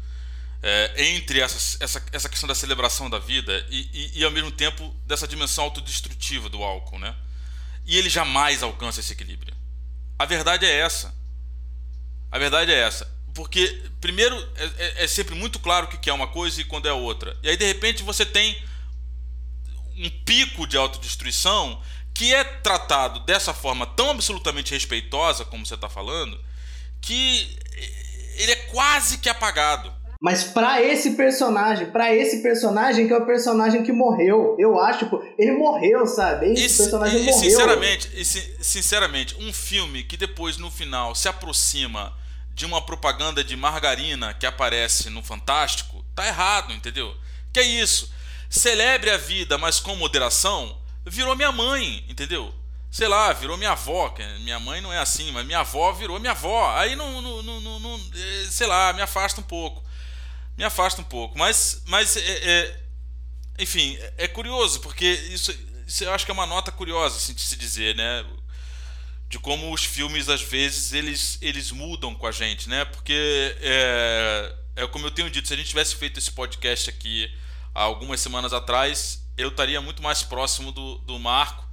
é, entre essa, essa, essa questão da celebração da vida e, e, e, ao mesmo tempo dessa dimensão autodestrutiva do álcool, né? e ele jamais alcança esse equilíbrio. A verdade é essa. A verdade é essa. Porque, primeiro, é, é, é sempre muito claro o que é uma coisa e quando é outra. E aí, de repente, você tem um pico de autodestruição que é tratado dessa forma tão absolutamente respeitosa, como você está falando, que ele é quase que apagado. Mas para esse personagem, para esse personagem que é o personagem que morreu, eu acho, ele morreu, sabe? Esse e, personagem e, morreu. Sinceramente, e, sinceramente, um filme que depois no final se aproxima de uma propaganda de margarina que aparece no Fantástico, tá errado, entendeu? Que é isso? Celebre a vida, mas com moderação, virou minha mãe, entendeu? sei lá, virou minha avó. Minha mãe não é assim, mas minha avó virou minha avó. Aí não, não, não, não, eh, sei lá, me afasta um pouco. Me afasta um pouco. Mas, mas é, é, enfim, é curioso, porque isso, isso eu acho que é uma nota curiosa assim, de se dizer, né? De como os filmes, às vezes, eles, eles mudam com a gente, né? Porque, é, é como eu tenho dito, se a gente tivesse feito esse podcast aqui há algumas semanas atrás, eu estaria muito mais próximo do, do Marco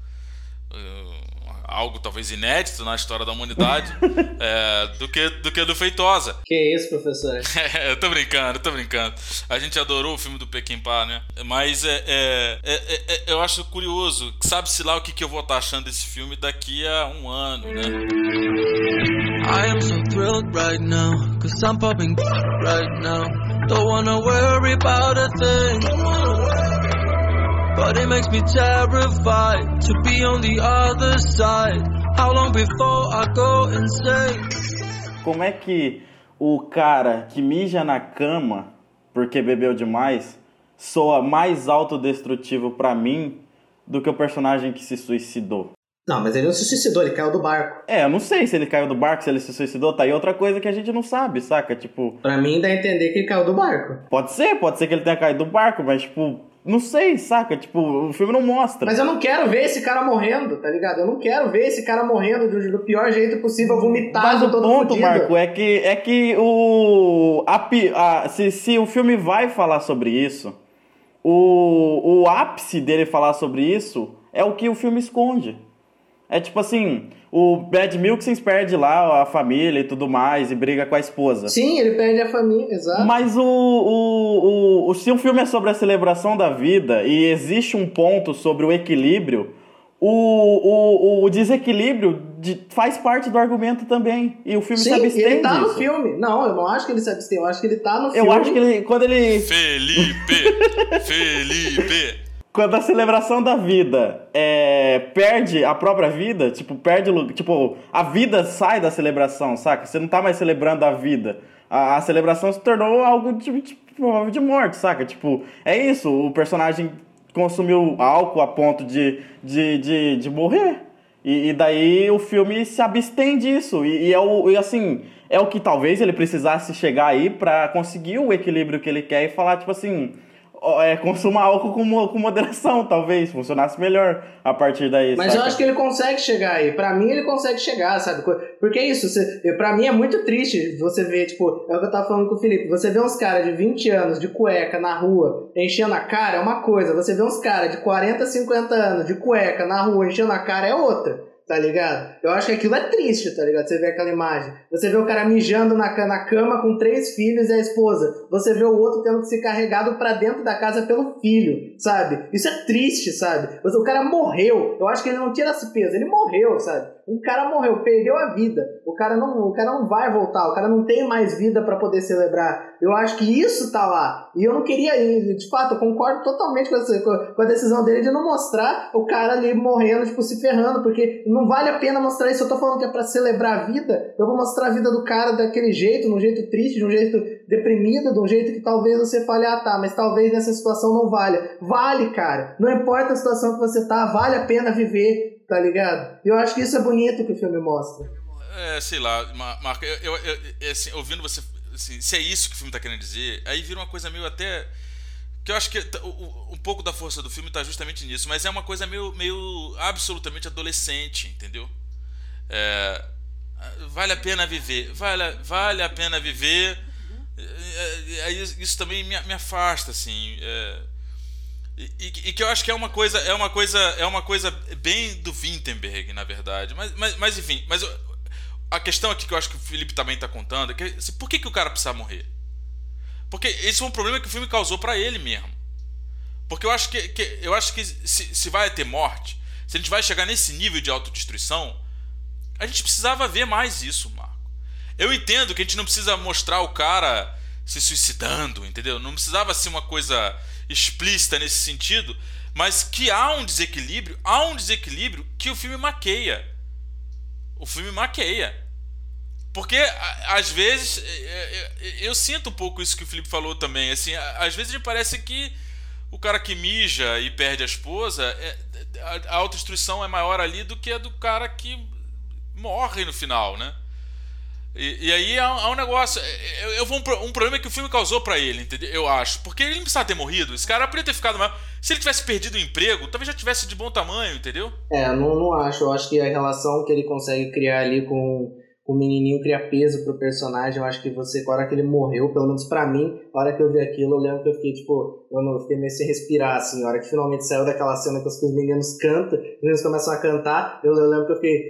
Uh, algo talvez inédito na história da humanidade (laughs) é, do, que, do que do Feitosa. Que isso, professor? (laughs) É, eu tô brincando, eu tô brincando. A gente adorou o filme do Pequim-Pá, né? Mas é, é, é, é, eu acho curioso, sabe-se lá o que, que eu vou estar achando desse filme daqui a um ano, né? I am so thrilled right now, cause I'm popping (laughs) right now. Don't wanna worry about a thing. But it makes me terrified to be on the other side. How long before I go insane? Como é que o cara que mija na cama porque bebeu demais soa mais autodestrutivo para mim do que o personagem que se suicidou? Não, mas ele não se suicidou, ele caiu do barco. É, eu não sei se ele caiu do barco, se ele se suicidou, tá aí outra coisa que a gente não sabe, saca? Tipo. Pra mim dá a entender que ele caiu do barco. Pode ser, pode ser que ele tenha caído do barco, mas, tipo, não sei, saca? Tipo, o filme não mostra. Mas eu não quero ver esse cara morrendo, tá ligado? Eu não quero ver esse cara morrendo do, do pior jeito possível, vomitado, Mas o todo ponto, fudido. Marco, é que, é que o... A, a, se, se o filme vai falar sobre isso, o, o ápice dele falar sobre isso é o que o filme esconde. É tipo assim, o Bad Milkins perde lá a família e tudo mais e briga com a esposa. Sim, ele perde a família, exato. Mas o, o, o, se um filme é sobre a celebração da vida e existe um ponto sobre o equilíbrio, o, o, o desequilíbrio de, faz parte do argumento também. E o filme Sim, se abstém ele tá disso. no filme. Não, eu não acho que ele se abstém, eu acho que ele tá no filme. Eu acho que ele, quando ele... Felipe! (laughs) Felipe! Quando a celebração da vida é, perde a própria vida, tipo, perde. Tipo, a vida sai da celebração, saca? Você não tá mais celebrando a vida. A, a celebração se tornou algo de, tipo, de morte, saca? Tipo, é isso. O personagem consumiu álcool a ponto de, de, de, de morrer. E, e daí o filme se abstém disso. E, e, é o, e assim, é o que talvez ele precisasse chegar aí para conseguir o equilíbrio que ele quer e falar, tipo assim é, consuma álcool com, com moderação, talvez, funcionasse melhor a partir daí. Mas saca? eu acho que ele consegue chegar aí. Pra mim, ele consegue chegar, sabe? Porque é isso, você, pra mim é muito triste você ver, tipo, é o que eu tava falando com o Felipe, você vê uns caras de 20 anos de cueca na rua enchendo a cara é uma coisa, você vê uns caras de 40, 50 anos de cueca na rua enchendo a cara é outra tá ligado? Eu acho que aquilo é triste, tá ligado? Você vê aquela imagem. Você vê o cara mijando na, na cama com três filhos e a esposa. Você vê o outro tendo que ser carregado para dentro da casa pelo filho, sabe? Isso é triste, sabe? O cara morreu. Eu acho que ele não tira esse peso. Ele morreu, sabe? Um cara morreu, perdeu a vida. O cara não, o cara não vai voltar. O cara não tem mais vida para poder celebrar. Eu acho que isso tá lá. E eu não queria ir. De fato, eu concordo totalmente com, essa, com a decisão dele de não mostrar o cara ali morrendo, tipo, se ferrando, porque não vale a pena mostrar isso. Eu tô falando que é pra celebrar a vida. Eu vou mostrar a vida do cara daquele jeito, de um jeito triste, de um jeito deprimido, de um jeito que talvez você fale, ah tá, mas talvez nessa situação não valha. Vale, cara. Não importa a situação que você tá, vale a pena viver, tá ligado? Eu acho que isso é bonito que o filme mostra. É, sei lá, Marco, eu, eu, eu assim, ouvindo você, assim, se é isso que o filme tá querendo dizer, aí vira uma coisa meio até que eu acho que um pouco da força do filme está justamente nisso, mas é uma coisa meio, meio absolutamente adolescente, entendeu? É, vale a pena viver, vale, vale a pena viver. É, é, isso também me, me afasta, assim. É, E, e, que eu acho que é uma coisa, é uma coisa, é uma coisa bem do Wittenberg, na verdade. Mas, mas, mas enfim, mas a questão aqui que eu acho que o Felipe também está contando é que assim, por que, que o cara precisa morrer? Porque esse foi um problema que o filme causou para ele mesmo. Porque eu acho que, que eu acho que se, se vai ter morte, se a gente vai chegar nesse nível de autodestruição, a gente precisava ver mais isso, Marco. Eu entendo que a gente não precisa mostrar o cara se suicidando, entendeu? Não precisava ser uma coisa explícita nesse sentido, mas que há um desequilíbrio, há um desequilíbrio que o filme maqueia. O filme maqueia. Porque, às vezes, é, é, é, eu sinto um pouco isso que o Felipe falou também. Assim, às vezes me parece que o cara que mija e perde a esposa, a autodestruição é maior ali do que a do cara que morre no final, né? E, e aí há, um negócio. Eu, eu vou um, um, problema que o filme causou para ele, entendeu? Eu acho. Porque ele não precisava ter morrido. Esse cara podia ter ficado mais. Se ele tivesse perdido o emprego, talvez já tivesse de bom tamanho, entendeu? É, não, não acho. Eu acho que a relação que ele consegue criar ali com o menininho cria peso pro personagem. Eu acho que você, na hora que ele morreu, pelo menos pra mim, na hora que eu vi aquilo, eu lembro que eu fiquei, tipo, eu não eu fiquei meio sem respirar, assim. Na hora que finalmente saiu daquela cena que os meninos cantam, os meninos começam a cantar, eu, eu lembro que eu fiquei,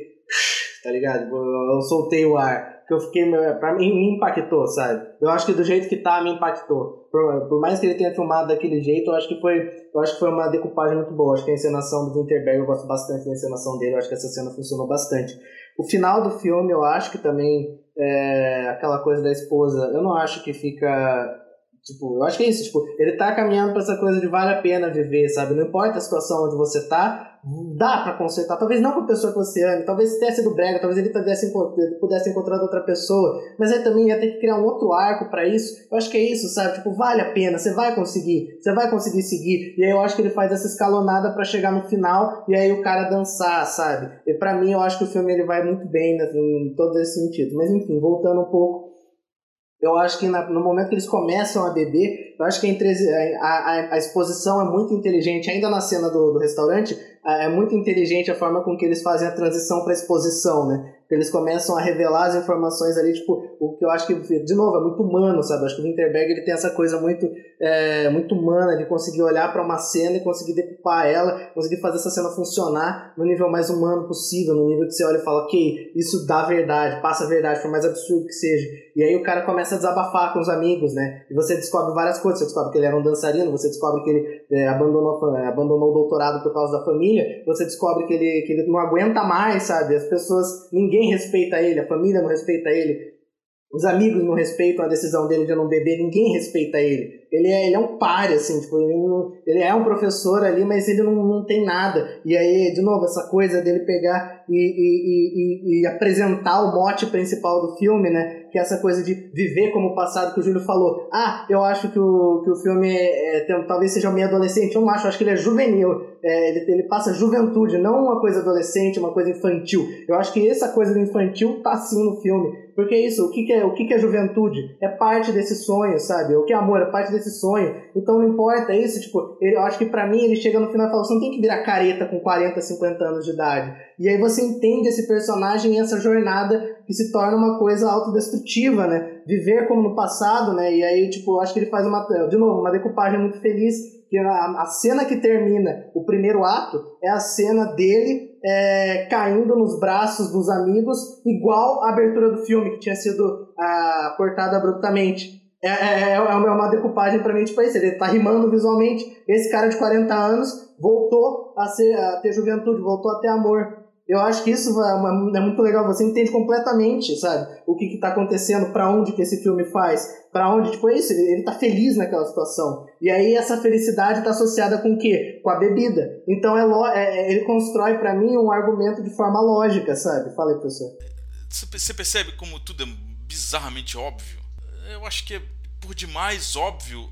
tá ligado? Eu, eu soltei o ar. Que eu fiquei, pra mim, me impactou, sabe? Eu acho que do jeito que tá, me impactou. Por, por mais que ele tenha filmado daquele jeito, eu acho que foi, eu acho que foi uma decupagem muito boa. Eu acho que a encenação do Winterberg, eu gosto bastante da encenação dele, eu acho que essa cena funcionou bastante. O final do filme eu acho que também é aquela coisa da esposa, eu não acho que fica. Tipo, eu acho que é isso, tipo, ele tá caminhando para essa coisa de vale a pena viver, sabe? Não importa a situação onde você tá, dá para consertar. Talvez não com a pessoa que você ama, talvez tenha sido brega, talvez ele pudesse, pudesse encontrar outra pessoa, mas aí também ia ter que criar um outro arco para isso. Eu acho que é isso, sabe? Tipo, vale a pena, você vai conseguir, você vai conseguir seguir. E aí eu acho que ele faz essa escalonada para chegar no final e aí o cara dançar, sabe? E para mim eu acho que o filme ele vai muito bem né, em todo esse sentido. Mas enfim, voltando um pouco eu acho que na, no momento que eles começam a beber, eu acho que a, a, a, exposição é muito inteligente, ainda na cena do, do restaurante, é muito inteligente a forma com que eles fazem a transição para exposição, né? Eles começam a revelar as informações ali, tipo, o que eu acho que, de novo, é muito humano, sabe? Acho que o Winterberg ele tem essa coisa muito, é, muito humana de conseguir olhar para uma cena e conseguir decupar ela, conseguir fazer essa cena funcionar no nível mais humano possível, no nível que você olha e fala, ok, isso dá verdade, passa a verdade, por mais absurdo que seja. E aí o cara começa a desabafar com os amigos, né? E você descobre várias coisas, você descobre que ele era um dançarino, você descobre que ele é, abandonou, abandonou o doutorado por causa da família, você descobre que ele, que ele não aguenta mais, sabe? As pessoas, ninguém respeita ele, a família não respeita ele, os amigos não respeitam a decisão dele de não beber, ninguém respeita ele. Ele é, ele é um páreo, assim, tipo, ele, não, ele, é um professor ali, mas ele não, não tem nada. E aí, de novo, essa coisa dele pegar e, e, e, e, apresentar o mote principal do filme, né? Que é essa coisa de viver como o passado que o Júlio falou. Ah, eu acho que o, que o filme é, tem, talvez seja meio adolescente. Eu não acho, eu acho que ele é juvenil. É, ele, ele passa juventude, não uma coisa adolescente, uma coisa infantil. Eu acho que essa coisa do infantil tá sim no filme. Porque é isso, o que, que é, o que, que é juventude? É parte desse sonho, sabe? O que é amor? É parte desse sonho. Então não importa isso, tipo, ele, eu acho que para mim ele chega no final e fala: você não tem que virar careta com 40, 50 anos de idade. E aí você entende esse personagem e essa jornada que se torna uma coisa autodestrutiva, né? Viver como no passado, né? E aí, tipo, eu acho que ele faz uma, de novo, uma decupagem muito feliz que a, a, cena que termina o primeiro ato é a cena dele é, caindo nos braços dos amigos, igual a abertura do filme, que tinha sido ah, cortada abruptamente. É, é, é, é uma decupagem para mim, tipo, esse, ele tá rimando visualmente. Esse cara de 40 anos voltou a, ser, a ter juventude, voltou a ter amor. Eu acho que isso é, muito legal, você entende completamente, sabe? O que está acontecendo, para onde que esse filme faz, para onde, tipo, é isso, ele, ele tá feliz naquela situação. E aí essa felicidade está associada com o quê? Com a bebida. Então é, é, é ele constrói para mim um argumento de forma lógica, sabe? Fala aí, professor. Você percebe como tudo é bizarramente óbvio? Eu acho que é por demais óbvio,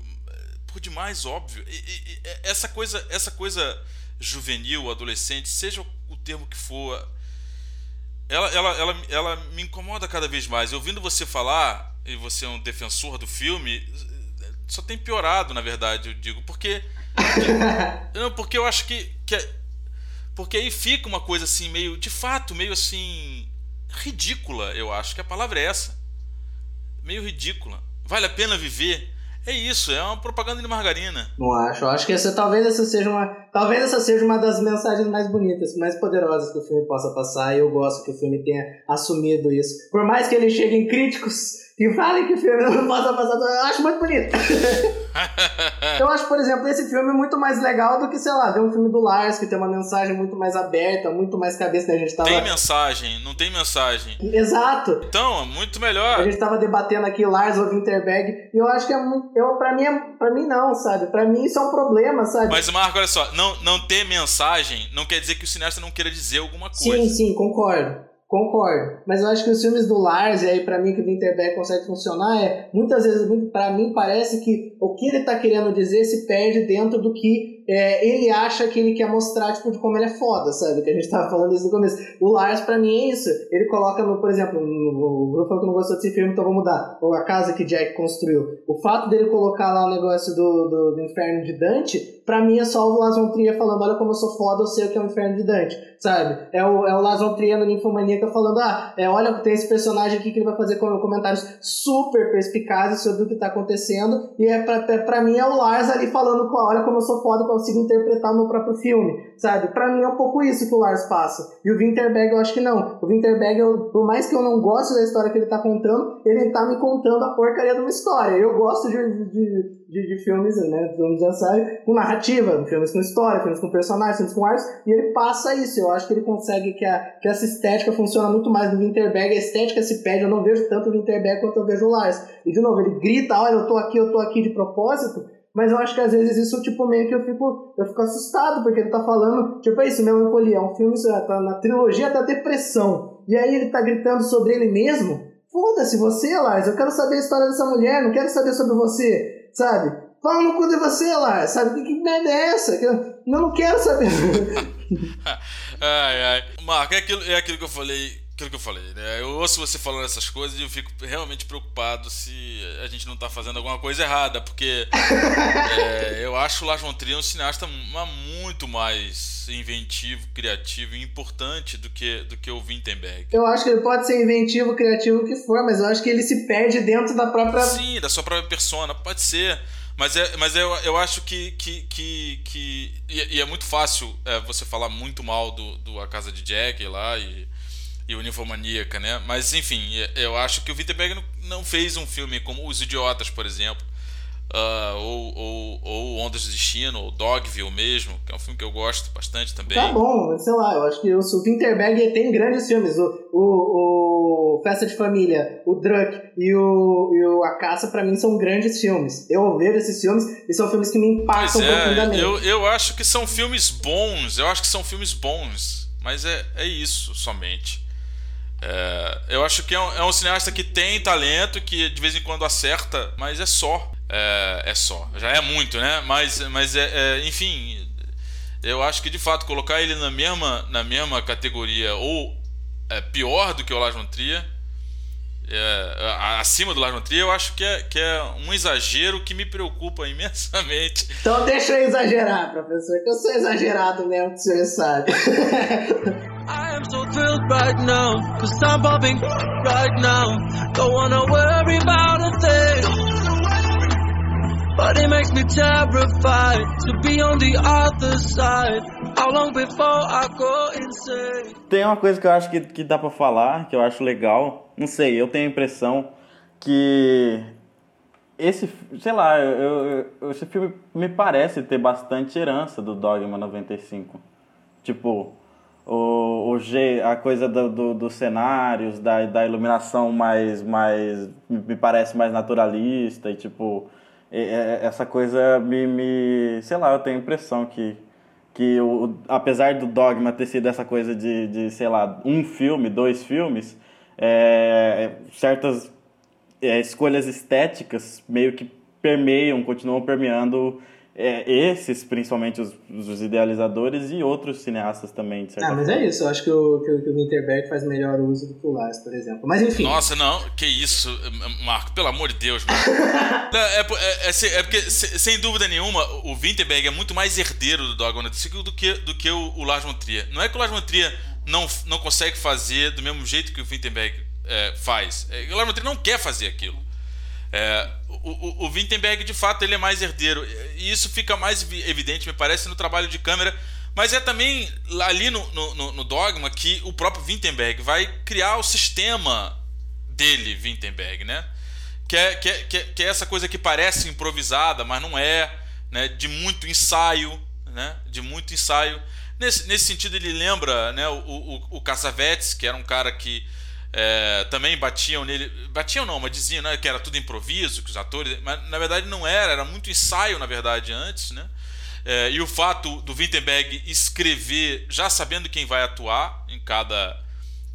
por demais óbvio. E, e, essa coisa, essa coisa juvenil, adolescente, seja o termo que for, ela, ela, ela, ela me incomoda cada vez mais. Ouvindo você falar, e você é um defensor do filme, só tem piorado, na verdade, eu digo. Porque. porque (laughs) não, porque eu acho que, que. É, porque aí fica uma coisa assim, meio. De fato, meio assim. Ridícula, eu acho que a palavra é essa. Meio ridícula. Vale a pena viver? É isso, é uma propaganda de margarina. Não acho. Acho que essa, talvez essa seja uma. Talvez essa seja uma das mensagens mais bonitas, mais poderosas que o filme possa passar. E eu gosto que o filme tenha assumido isso. Por mais que ele chegue em críticos que falem que o filme não (laughs) possa passar, eu acho muito bonito. (laughs) eu acho, por exemplo, esse filme muito mais legal do que, sei lá, ver um filme do Lars, que tem uma mensagem muito mais aberta, muito mais cabeça que a gente tava. Tem mensagem, não tem mensagem. Exato. Então, muito melhor. A gente tava debatendo aqui Lars ou Winterberg, e eu acho que é muito. Eu, pra, mim, é, pra mim, não, sabe? Pra mim isso é um problema, sabe? Mas, Marco, olha só, não, não ter mensagem não quer dizer que o cineasta não queira dizer alguma coisa. Sim, sim, concordo. Concordo, mas eu acho que os filmes do Lars, e aí para mim que o Winterberg consegue funcionar, é muitas vezes, para mim parece que o que ele tá querendo dizer se perde dentro do que é, ele acha que ele quer mostrar, tipo, de como ele é foda, sabe? Que a gente tava falando isso no começo. O Lars, pra mim, é isso. Ele coloca, no, por exemplo, no, o Bruno falou que não gostou desse filme, então vou mudar. Ou a casa que Jack construiu. O fato dele colocar lá o negócio do, do, do inferno de Dante, pra mim é só o Lars von Trier falando, olha como eu sou foda, eu sei o que é o inferno de Dante, sabe? É o, é o Lars von Trier no Ninfomaníaca falando, ah, é, olha, tem esse personagem aqui que ele vai fazer comentários super perspicazes sobre o que tá acontecendo, e é pra, pra mim é o Lars ali falando, olha como eu sou foda, consigo interpretar o meu próprio filme, sabe? Para mim é um pouco isso que o Lars passa. E o Winterberg eu acho que não. O Winterberg, eu, por mais que eu não goste da história que ele tá contando, ele tá me contando a porcaria de uma história. Eu gosto de, de, de, de filmes, né? Vamos dizer assim, com narrativa, filmes com história, filmes com personagens, filmes com artes, e ele passa isso. Eu acho que ele consegue que, a, que essa estética funciona muito mais no Winterberg. A estética se pede, eu não vejo tanto o Winterberg quanto eu vejo o Lars. E de novo, ele grita, olha, eu tô aqui, eu tô aqui de propósito, mas eu acho que às vezes isso, tipo, meio que eu fico, eu fico assustado, porque ele tá falando, tipo, é isso, Melancolia, é um filme, tá na trilogia da depressão. E aí ele tá gritando sobre ele mesmo. Foda-se você, Lars, eu quero saber a história dessa mulher, não quero saber sobre você, sabe? Fala no cu de você, Lars, sabe? Que, merda é essa? Eu não quero saber. (laughs) ai, ai. Marco, é aquilo, é aquilo que eu falei aquilo que eu falei, né? Eu ouço você falando essas coisas e eu fico realmente preocupado se a gente não tá fazendo alguma coisa errada, porque (laughs) é, eu acho o Lars von Trier um cineasta muito mais inventivo, criativo e importante do que, do que o Wittenberg. Eu acho que ele pode ser inventivo, criativo, o que for, mas eu acho que ele se perde dentro da própria... Sim, da sua própria persona, pode ser. Mas, é, mas eu, eu acho que. que, que, que e, é muito fácil é, você falar muito mal do, do A Casa de Jack lá e e Uniformaníaca, né? Mas enfim, eu acho que o Wittenberg não fez um filme como Os Idiotas, por exemplo, uh, ou, ou, ou Ondas do Destino, ou Dogville mesmo, que é um filme que eu gosto bastante também. Tá bom, sei lá, eu acho que o Winterberg tem grandes filmes. O, o, o Festa de Família, o Druck e o, e o A Caça, para mim, são grandes filmes. Eu vejo esses filmes e são filmes que me impactam pois é, profundamente. Eu, eu acho que são filmes bons, eu acho que são filmes bons, mas é, é isso somente. É, eu acho que é um, é um, cineasta que tem talento, que de vez em quando acerta, mas é só. É, é só. Já é muito, né? Mas, mas é, é, enfim, eu acho que de fato colocar ele na mesma, na mesma categoria ou é, pior do que o Lars Trier, é, acima do Lars Trier, eu acho que é, que é um exagero que me preocupa (laughs) imensamente. Então deixa eu exagerar, professor, que eu sou exagerado mesmo, que o senhor sabe. (laughs) I am so thrilled right now, cause I'm popping right now. Don't wanna worry about a thing. But it makes me terrified to be on the other side. How long before I go insane? Tem uma coisa que eu acho que, que dá pra falar, que eu acho legal. Não sei, eu tenho a impressão que esse, sei lá, eu, eu, esse filme me parece ter bastante herança do Dogma 95. Tipo, o, o G, a coisa do, do, dos cenários, da, da iluminação mais, mais, me parece mais naturalista e tipo, essa coisa me, me, sei lá, eu tenho a impressão que, que o, apesar do Dogma ter sido essa coisa de, de sei lá, um filme, dois filmes, é, certas é, escolhas estéticas meio que permeiam, continuam permeando é, esses, principalmente os, os, idealizadores e outros cineastas também, de certa Ah, mas é isso. Eu acho que o, que, o, que o Winterberg faz melhor uso do que o Lars, por exemplo. Mas enfim. Nossa, não. Que isso, Marco. Pelo amor de Deus, (laughs) é, é, é, é, é, porque, sem dúvida nenhuma, o Winterberg é muito mais herdeiro do Dogma do que, do que o, o Lars von Trier. Não é que o Lars von Trier não, não consegue fazer do mesmo jeito que o Winterberg é, faz. É, o von Trier não quer fazer aquilo. É, o, o, o Wittenberg, de fato, ele é mais herdeiro. E isso fica mais evidente, me parece, no trabalho de câmera. Mas é também ali no, no, no Dogma que o próprio Wittenberg vai criar o sistema dele, Wittenberg, né? É, que, é, que, é, que é essa coisa que parece improvisada, mas não é, né? De muito ensaio, né? De muito ensaio. Nesse, nesse sentido, ele lembra né, o, o, o que era um cara que é, também batiam nele. Batiam não, mas diziam né, que era tudo improviso, que os atores. Mas na verdade não era, era muito ensaio, na verdade, antes, né? É, e o fato do Wittenberg escrever já sabendo quem vai atuar em cada,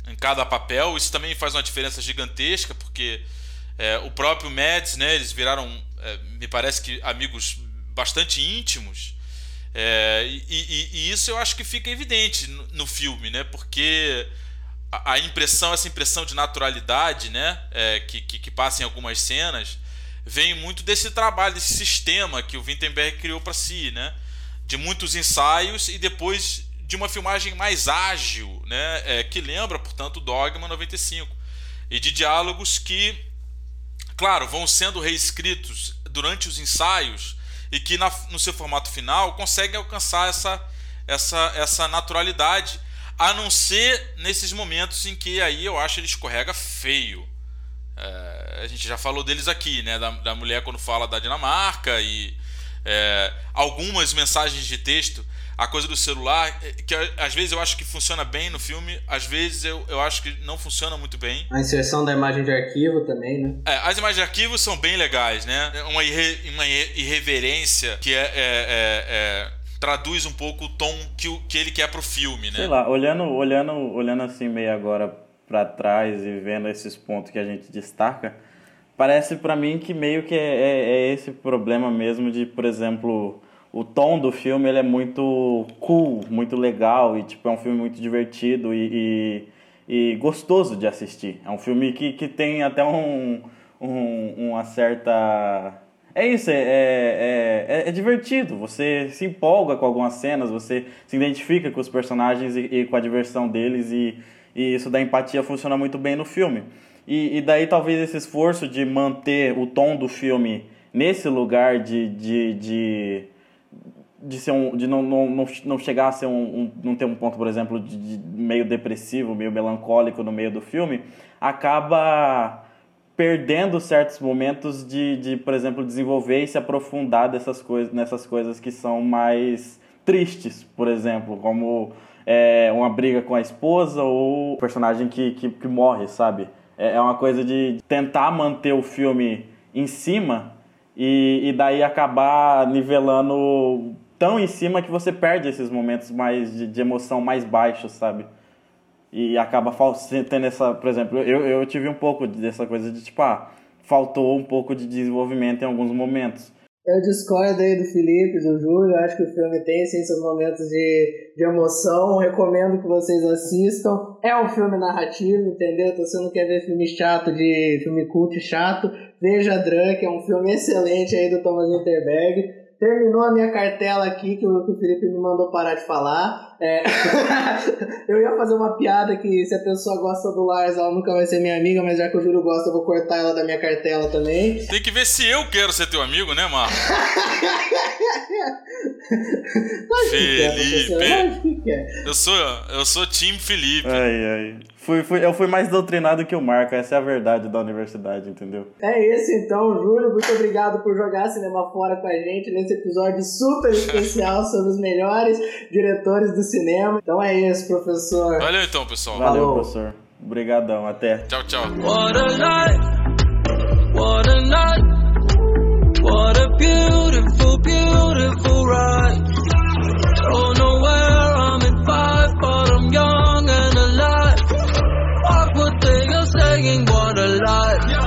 em cada papel, isso também faz uma diferença gigantesca, porque é, o próprio Mads, né, eles viraram, é, me parece que amigos bastante íntimos. É, e, e, e, isso eu acho que fica evidente no, no filme, né? Porque a impressão, essa impressão de naturalidade, né, é, que, que, que, passa em algumas cenas, vem muito desse trabalho, desse sistema que o Wittenberg criou para si, né, de muitos ensaios e depois de uma filmagem mais ágil, né, é, que lembra, portanto, Dogma 95, e de diálogos que, claro, vão sendo reescritos durante os ensaios e que na, no seu formato final conseguem alcançar essa, essa, essa naturalidade a não ser nesses momentos em que aí eu acho ele escorrega feio. É, a gente já falou deles aqui, né? Da, da mulher quando fala da Dinamarca e é, algumas mensagens de texto. A coisa do celular, é, que às vezes eu acho que funciona bem no filme, às vezes eu, eu acho que não funciona muito bem. A inserção da imagem de arquivo também, né? É, as imagens de arquivo são bem legais, né? Uma, irre, uma irreverência que é, é, é, é traduz um pouco o tom que, o, que ele quer pro filme, né? Sei lá, olhando, olhando, olhando assim meio agora para trás e vendo esses pontos que a gente destaca, parece para mim que meio que é, é, é, esse problema mesmo de, por exemplo, o tom do filme ele é muito cool, muito legal e tipo é um filme muito divertido e, e, e gostoso de assistir. É um filme que, que tem até um, um uma certa é isso, é, é, é, é, divertido. Você se empolga com algumas cenas, você se identifica com os personagens e, e com a diversão deles, e, e, isso da empatia funciona muito bem no filme. E, e, daí talvez esse esforço de manter o tom do filme nesse lugar de, de, de, de, ser um, de não, não, não chegar a ser um, um não ter um ponto, por exemplo, de, de meio depressivo, meio melancólico no meio do filme, acaba perdendo certos momentos de, de, por exemplo, desenvolver e se aprofundar dessas coisas, nessas coisas que são mais tristes, por exemplo, como é, uma briga com a esposa ou o personagem que, que, que morre, sabe? É, é uma coisa de tentar manter o filme em cima e, e daí acabar nivelando tão em cima que você perde esses momentos mais de, de emoção mais baixos, sabe? e acaba tendo essa, por exemplo, eu, eu tive um pouco dessa coisa de tipo, ah, faltou um pouco de desenvolvimento em alguns momentos. Eu discordo aí do Felipe, do Júlio, acho que o filme tem sim seus momentos de, de emoção, recomendo que vocês assistam. É um filme narrativo, entendeu? Então você não quer ver filme chato, de filme cult chato, veja Drunk, é um filme excelente aí do Thomas Winterberg terminou a minha cartela aqui, que o, que o Felipe me mandou parar de falar. É... (laughs) eu ia fazer uma piada que se a pessoa gosta do Lars, ela nunca vai ser minha amiga, mas já que o Júlio gosta, eu vou cortar ela da minha cartela também. Tem que ver se eu quero ser teu amigo, né, Marco? (laughs) Felipe! Eu sou, eu sou time Felipe. Ai, ai. Fui, fui, eu fui mais doutrinado que o Marco, essa é a verdade da universidade, entendeu? É isso então, Júlio. Muito obrigado por jogar cinema fora com a gente nesse episódio super especial (laughs) sobre os melhores diretores do cinema. Então é isso, professor. Valeu então, pessoal. Valeu, Falou. professor. Obrigadão, até. Tchau, tchau. What a night, what a night, what a beautiful, beautiful singing what a lot.